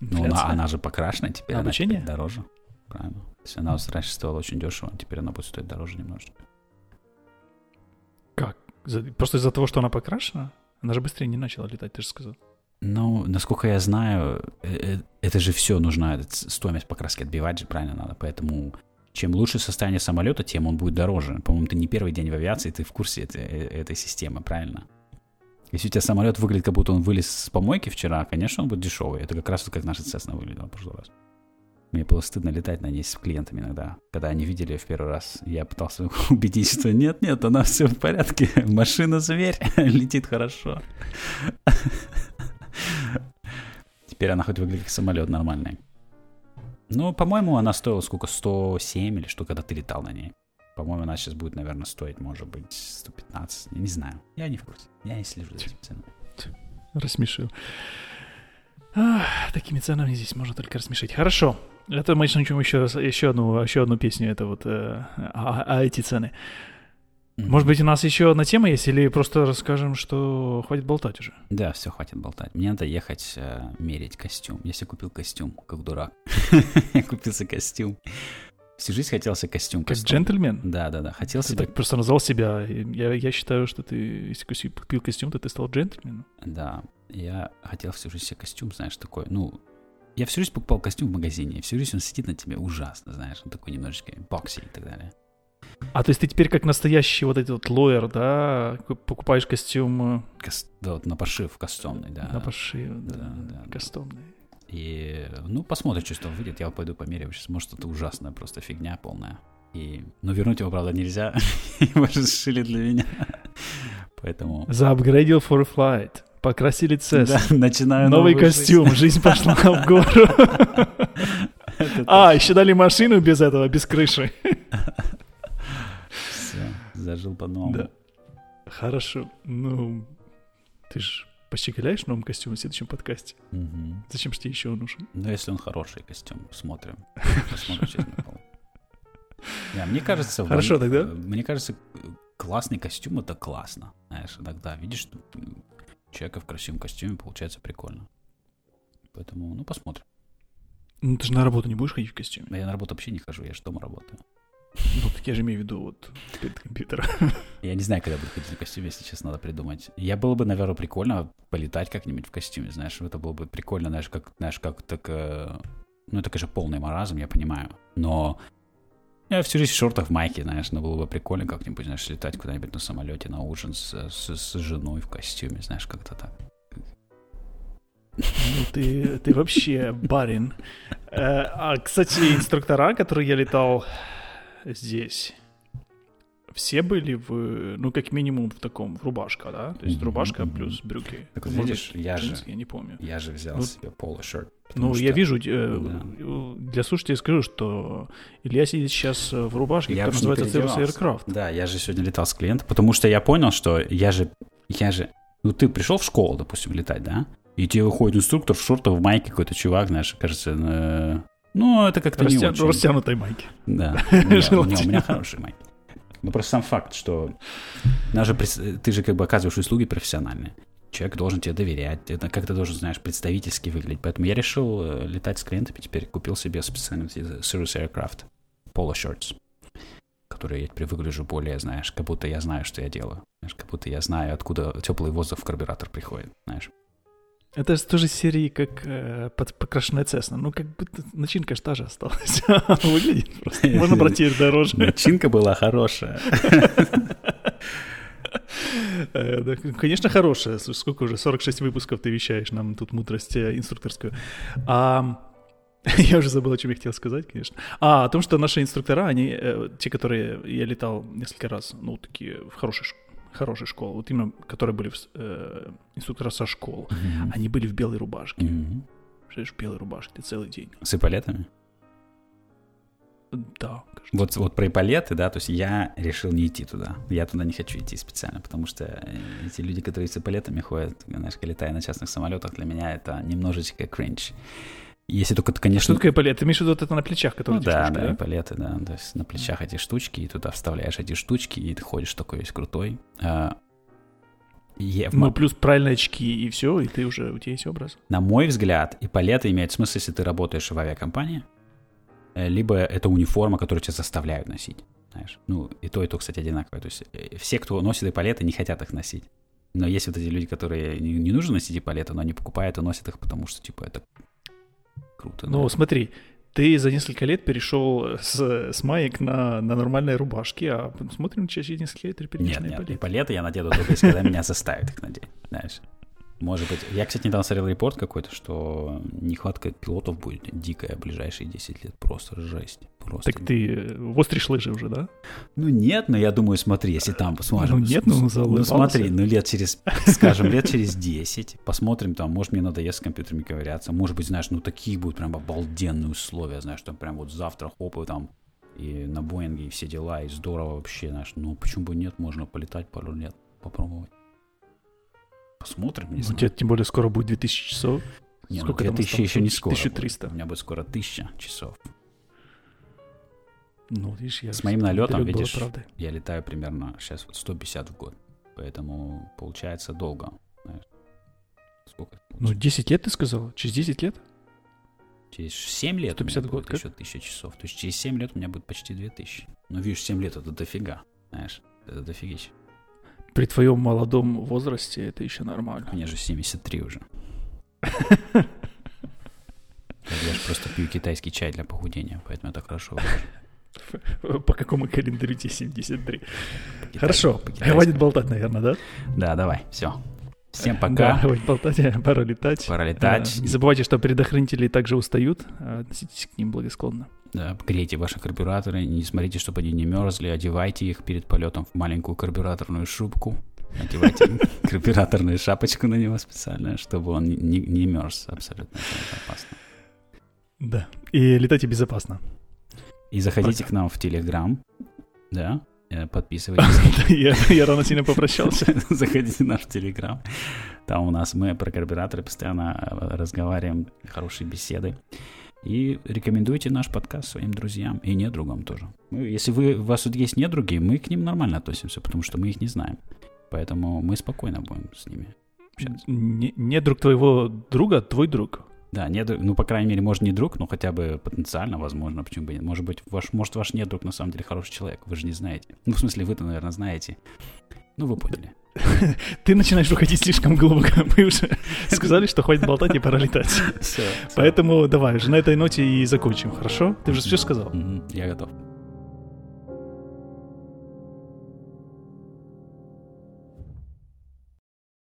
Ну, она, она же покрашена, теперь А она обучение? теперь дороже. Правильно. Есть она раньше стоила очень дешево, теперь она будет стоить дороже немножечко. Как? Просто из-за того, что она покрашена? Она же быстрее не начала летать, ты же сказал. Ну, насколько я знаю, э, э, это же все нужно, ц- стоимость покраски отбивать же правильно надо, поэтому чем лучше состояние самолета, тем он будет дороже. По-моему, ты не первый день в авиации, ты в курсе этой, э, этой системы, правильно? Если у тебя самолет выглядит, как будто он вылез с помойки вчера, конечно, он будет дешевый. Это как раз вот как наша Cessna выглядела в прошлый раз. Мне было стыдно летать на ней с клиентами иногда, когда они видели в первый раз. Я пытался убедить, что нет-нет, она все в порядке. Машина-зверь, летит хорошо. Теперь она хоть выглядит как самолет нормальный. Ну, по-моему, она стоила сколько? 107 или что, когда ты летал на ней. По-моему, она сейчас будет, наверное, стоить, может быть, 115. Я не знаю. Я не в курсе. Я не слежу за этим ценами. Рассмешил. Такими ценами здесь можно только рассмешить. Хорошо. Это мы начнем еще, раз, еще, одну, еще одну песню. Это вот э, а, а эти цены. Может быть, у нас еще одна тема есть, или просто расскажем, что хватит болтать уже? Да, все, хватит болтать. Мне надо ехать э, мерить костюм. Я себе купил костюм, как дурак. Купился костюм. Всю жизнь хотелся костюм. Как джентльмен? Да, да, да. Хотел Ты себе... так просто назвал себя. Я, я считаю, что ты, если купил костюм, то ты стал джентльменом. Да, я хотел всю жизнь себе костюм, знаешь, такой, ну... Я всю жизнь покупал костюм в магазине, и всю жизнь он сидит на тебе ужасно, знаешь, он такой немножечко бокси и так далее. А то есть ты теперь как настоящий вот этот вот лоер, да, ку- покупаешь костюм э, Кос- Да, вот на пошив костюмный, да. на пошив, да, да, да, да. И, ну, посмотрим, что этого выйдет. Я пойду померяю. Сейчас, может, это ужасная просто фигня полная. И, ну, вернуть его, правда, нельзя. Его же сшили для меня. Поэтому... Заапгрейдил for flight. Покрасили цесс. Да, начинаю Новый костюм, жизнь пошла в гору. А, еще дали машину без этого, без крыши. Все, зажил по-новому. Да. Хорошо. Ну, ты же пощеголяешь в новом костюме в следующем подкасте. Мгм. Зачем же тебе еще он нужен? Ну, если он хороший костюм, смотрим. Посмотрим. Да, мне кажется... Хорошо, тогда. Мне кажется, классный костюм — это классно. Знаешь, иногда видишь человека в красивом костюме, получается прикольно. Поэтому, ну, посмотрим. Ну, ты же на работу не будешь ходить в костюме. Я на работу вообще не хожу, я же дома работаю. Ну, так я же имею в виду вот перед компьютером. Я не знаю, когда буду ходить в костюме, если честно, надо придумать. Я было бы, наверное, прикольно полетать как-нибудь в костюме, знаешь, это было бы прикольно, знаешь, как, знаешь, как так... э, Ну, это, конечно, полный маразм, я понимаю, но я всю жизнь в шортах, в майке, знаешь, но было бы прикольно как-нибудь, знаешь, летать куда-нибудь на самолете на ужин с, с, с женой в костюме, знаешь, как-то так. Ну, ты, ты вообще барин. Э, А, кстати, инструктора, которые я летал здесь, все были в, ну, как минимум в таком, в рубашка, да? То есть рубашка плюс брюки. Так вот видишь, я же- Я не помню. Я же взял Ну, себе поло-шорт. Ну, потому я что вижу, э, для слушателей скажу, что Илья сидит сейчас э, в рубашке, Я которая называется переодевался. Aircraft. Да, я же сегодня летал с клиентом, потому что я понял, что я же, я же, ну ты пришел в школу, допустим, летать, да, и тебе выходит инструктор в шортах, в майке какой-то чувак, знаешь, кажется, э, ну это как-то не Растя- очень. Растянутой майки. Да, у меня- у меня- Желательно. у меня хороший майк. Ну просто сам факт, что нас же прес- ты же как бы оказываешь услуги профессиональные. Человек должен тебе доверять, это как ты должен, знаешь, представительски выглядеть. Поэтому я решил э, летать с клиентами, теперь купил себе специально Cirrus Aircraft Polo Shirts, которые я теперь выгляжу более, знаешь, как будто я знаю, что я делаю. Знаешь, как будто я знаю, откуда теплый воздух в карбюратор приходит, знаешь. Это же тоже серии, как э, под- покрашенная Цесна. Ну, как будто начинка ж та же осталась. Выглядит просто. Можно брать дороже. Начинка была хорошая. Э, Конечно, хорошая. Сколько уже? 46 выпусков ты вещаешь нам тут мудрость э, инструкторскую. А, я уже забыл, о чем я хотел сказать, конечно. А, о том, что наши инструктора, они, э, те, которые я летал несколько раз, ну, такие в хорошей, ш- хорошей школе, вот именно, которые были в э, инструктора со школ, они были в белой рубашке. Мгм. Представляешь, в белой рубашке ты целый день. С эполетами? Да, кажется. Вот, вот про эполеты, да, то есть я решил не идти туда. Я туда не хочу идти специально, потому что э, эти люди, которые с эполетами ходят, знаешь, летая на частных самолетах, для меня это немножечко кринж. Если только, ты, Что конечно... такое палет? Ты имеешь в виду вот это на плечах, Ну которые да, штучки, да, эполеты, да. То есть на плечах эти штучки, и туда вставляешь эти штучки, и ты ходишь такой весь крутой. А, я Ну, плюс правильные очки, и все, и ты уже, у тебя есть образ. На мой взгляд, эполеты имеют смысл, если ты работаешь в авиакомпании, э, либо это униформа, которую тебя заставляют носить. Знаешь, ну, и то, и то, кстати, одинаковое. То есть э, все, кто носит эполеты, не хотят их носить. Но есть вот эти люди, которые не, не нужно носить эполеты, но они покупают и носят их, потому что, типа, это круто. Ну, да. смотри, ты за несколько лет перешел с, с маек на, на нормальные рубашки, а смотрим, через несколько лет ты перейдешь Нет, на нет, эполеты я надену только когда меня заставят их надеть, знаешь. Может быть. Я, кстати, недавно смотрел репорт какой-то, что нехватка пилотов будет дикая в ближайшие 10 лет. Просто жесть. Просто Так ты э, востришь лыжи уже, да? Ну нет, но я думаю, смотри, если там посмотрим. Ну нет, ну, ну смотри, ну лет через, скажем, лет через 10, посмотрим там, может мне надоест с компьютерами ковыряться, может быть, знаешь, ну такие будут прям обалденные условия, знаешь, там прям вот завтра хоп, и там и на Боинге, и все дела, и здорово вообще, знаешь, ну почему бы нет, можно полетать пару лет, попробовать. Посмотрим, не Ну, знаю. тебе тем более скоро будет 2000 часов. Не, ну, сколько там 2000 еще не скоро. 1300. будет. У меня будет скоро 1000 часов. Ну, видишь, я С моим налетом, видишь, правды. Я летаю примерно сейчас вот 150 в год. Поэтому получается долго. знаешь. Сколько? Ну, получается? 10 лет ты сказал? Через 10 лет? Через 7 лет 150 у меня год, будет как? еще 1000 часов. То есть через 7 лет у меня будет почти 2000. Ну, видишь, 7 лет это дофига. Знаешь, это дофигища. При твоем молодом возрасте это еще нормально. Мне же 73 уже. Я же просто пью китайский чай для похудения, поэтому это хорошо. По какому календарю тебе 73? По-китайски- Хорошо, хватит болтать, наверное, да? Да, давай, все. Всем Да, пока. хватит болтать, пора летать. Пора летать. Да, Не забывайте, что предохранители также устают. а Относитесь к ним благосклонно. Да, грейте ваши карбюраторы, не смотрите, чтобы они не мерзли, одевайте их перед полетом в маленькую карбюраторную шубку. Одевайте карбюраторную шапочку на него специально, чтобы он не, не мерз абсолютно. Это опасно. Да. И летайте безопасно. И заходите Пока. к нам в Телеграм, да, подписывайтесь. Я, я рано сильно попрощался. Заходите в наш Телеграм. Там у нас мы про карбюраторы постоянно э, разговариваем, хорошие беседы. И рекомендуйте наш подкаст своим друзьям и недругам тоже. Ну, если вы, у вас тут есть недруги, мы к ним нормально относимся, потому что мы их не знаем. Поэтому мы спокойно будем с ними общаться. Не, не друг твоего друга, твой друг. Да, недруг, ну, по крайней мере, может, не друг, но хотя бы потенциально, возможно, почему бы нет. Может быть, ваш, может, ваш недруг на самом деле хороший человек, вы же не знаете. Ну, в смысле, вы-то, наверное, знаете. Ну, вы поняли. Ты начинаешь уходить слишком глубоко. Мы уже сказали, что хватит болтать и пора летать. Все. Поэтому давай уже на этой ноте и закончим, хорошо? Ты же все сказал. Я готов.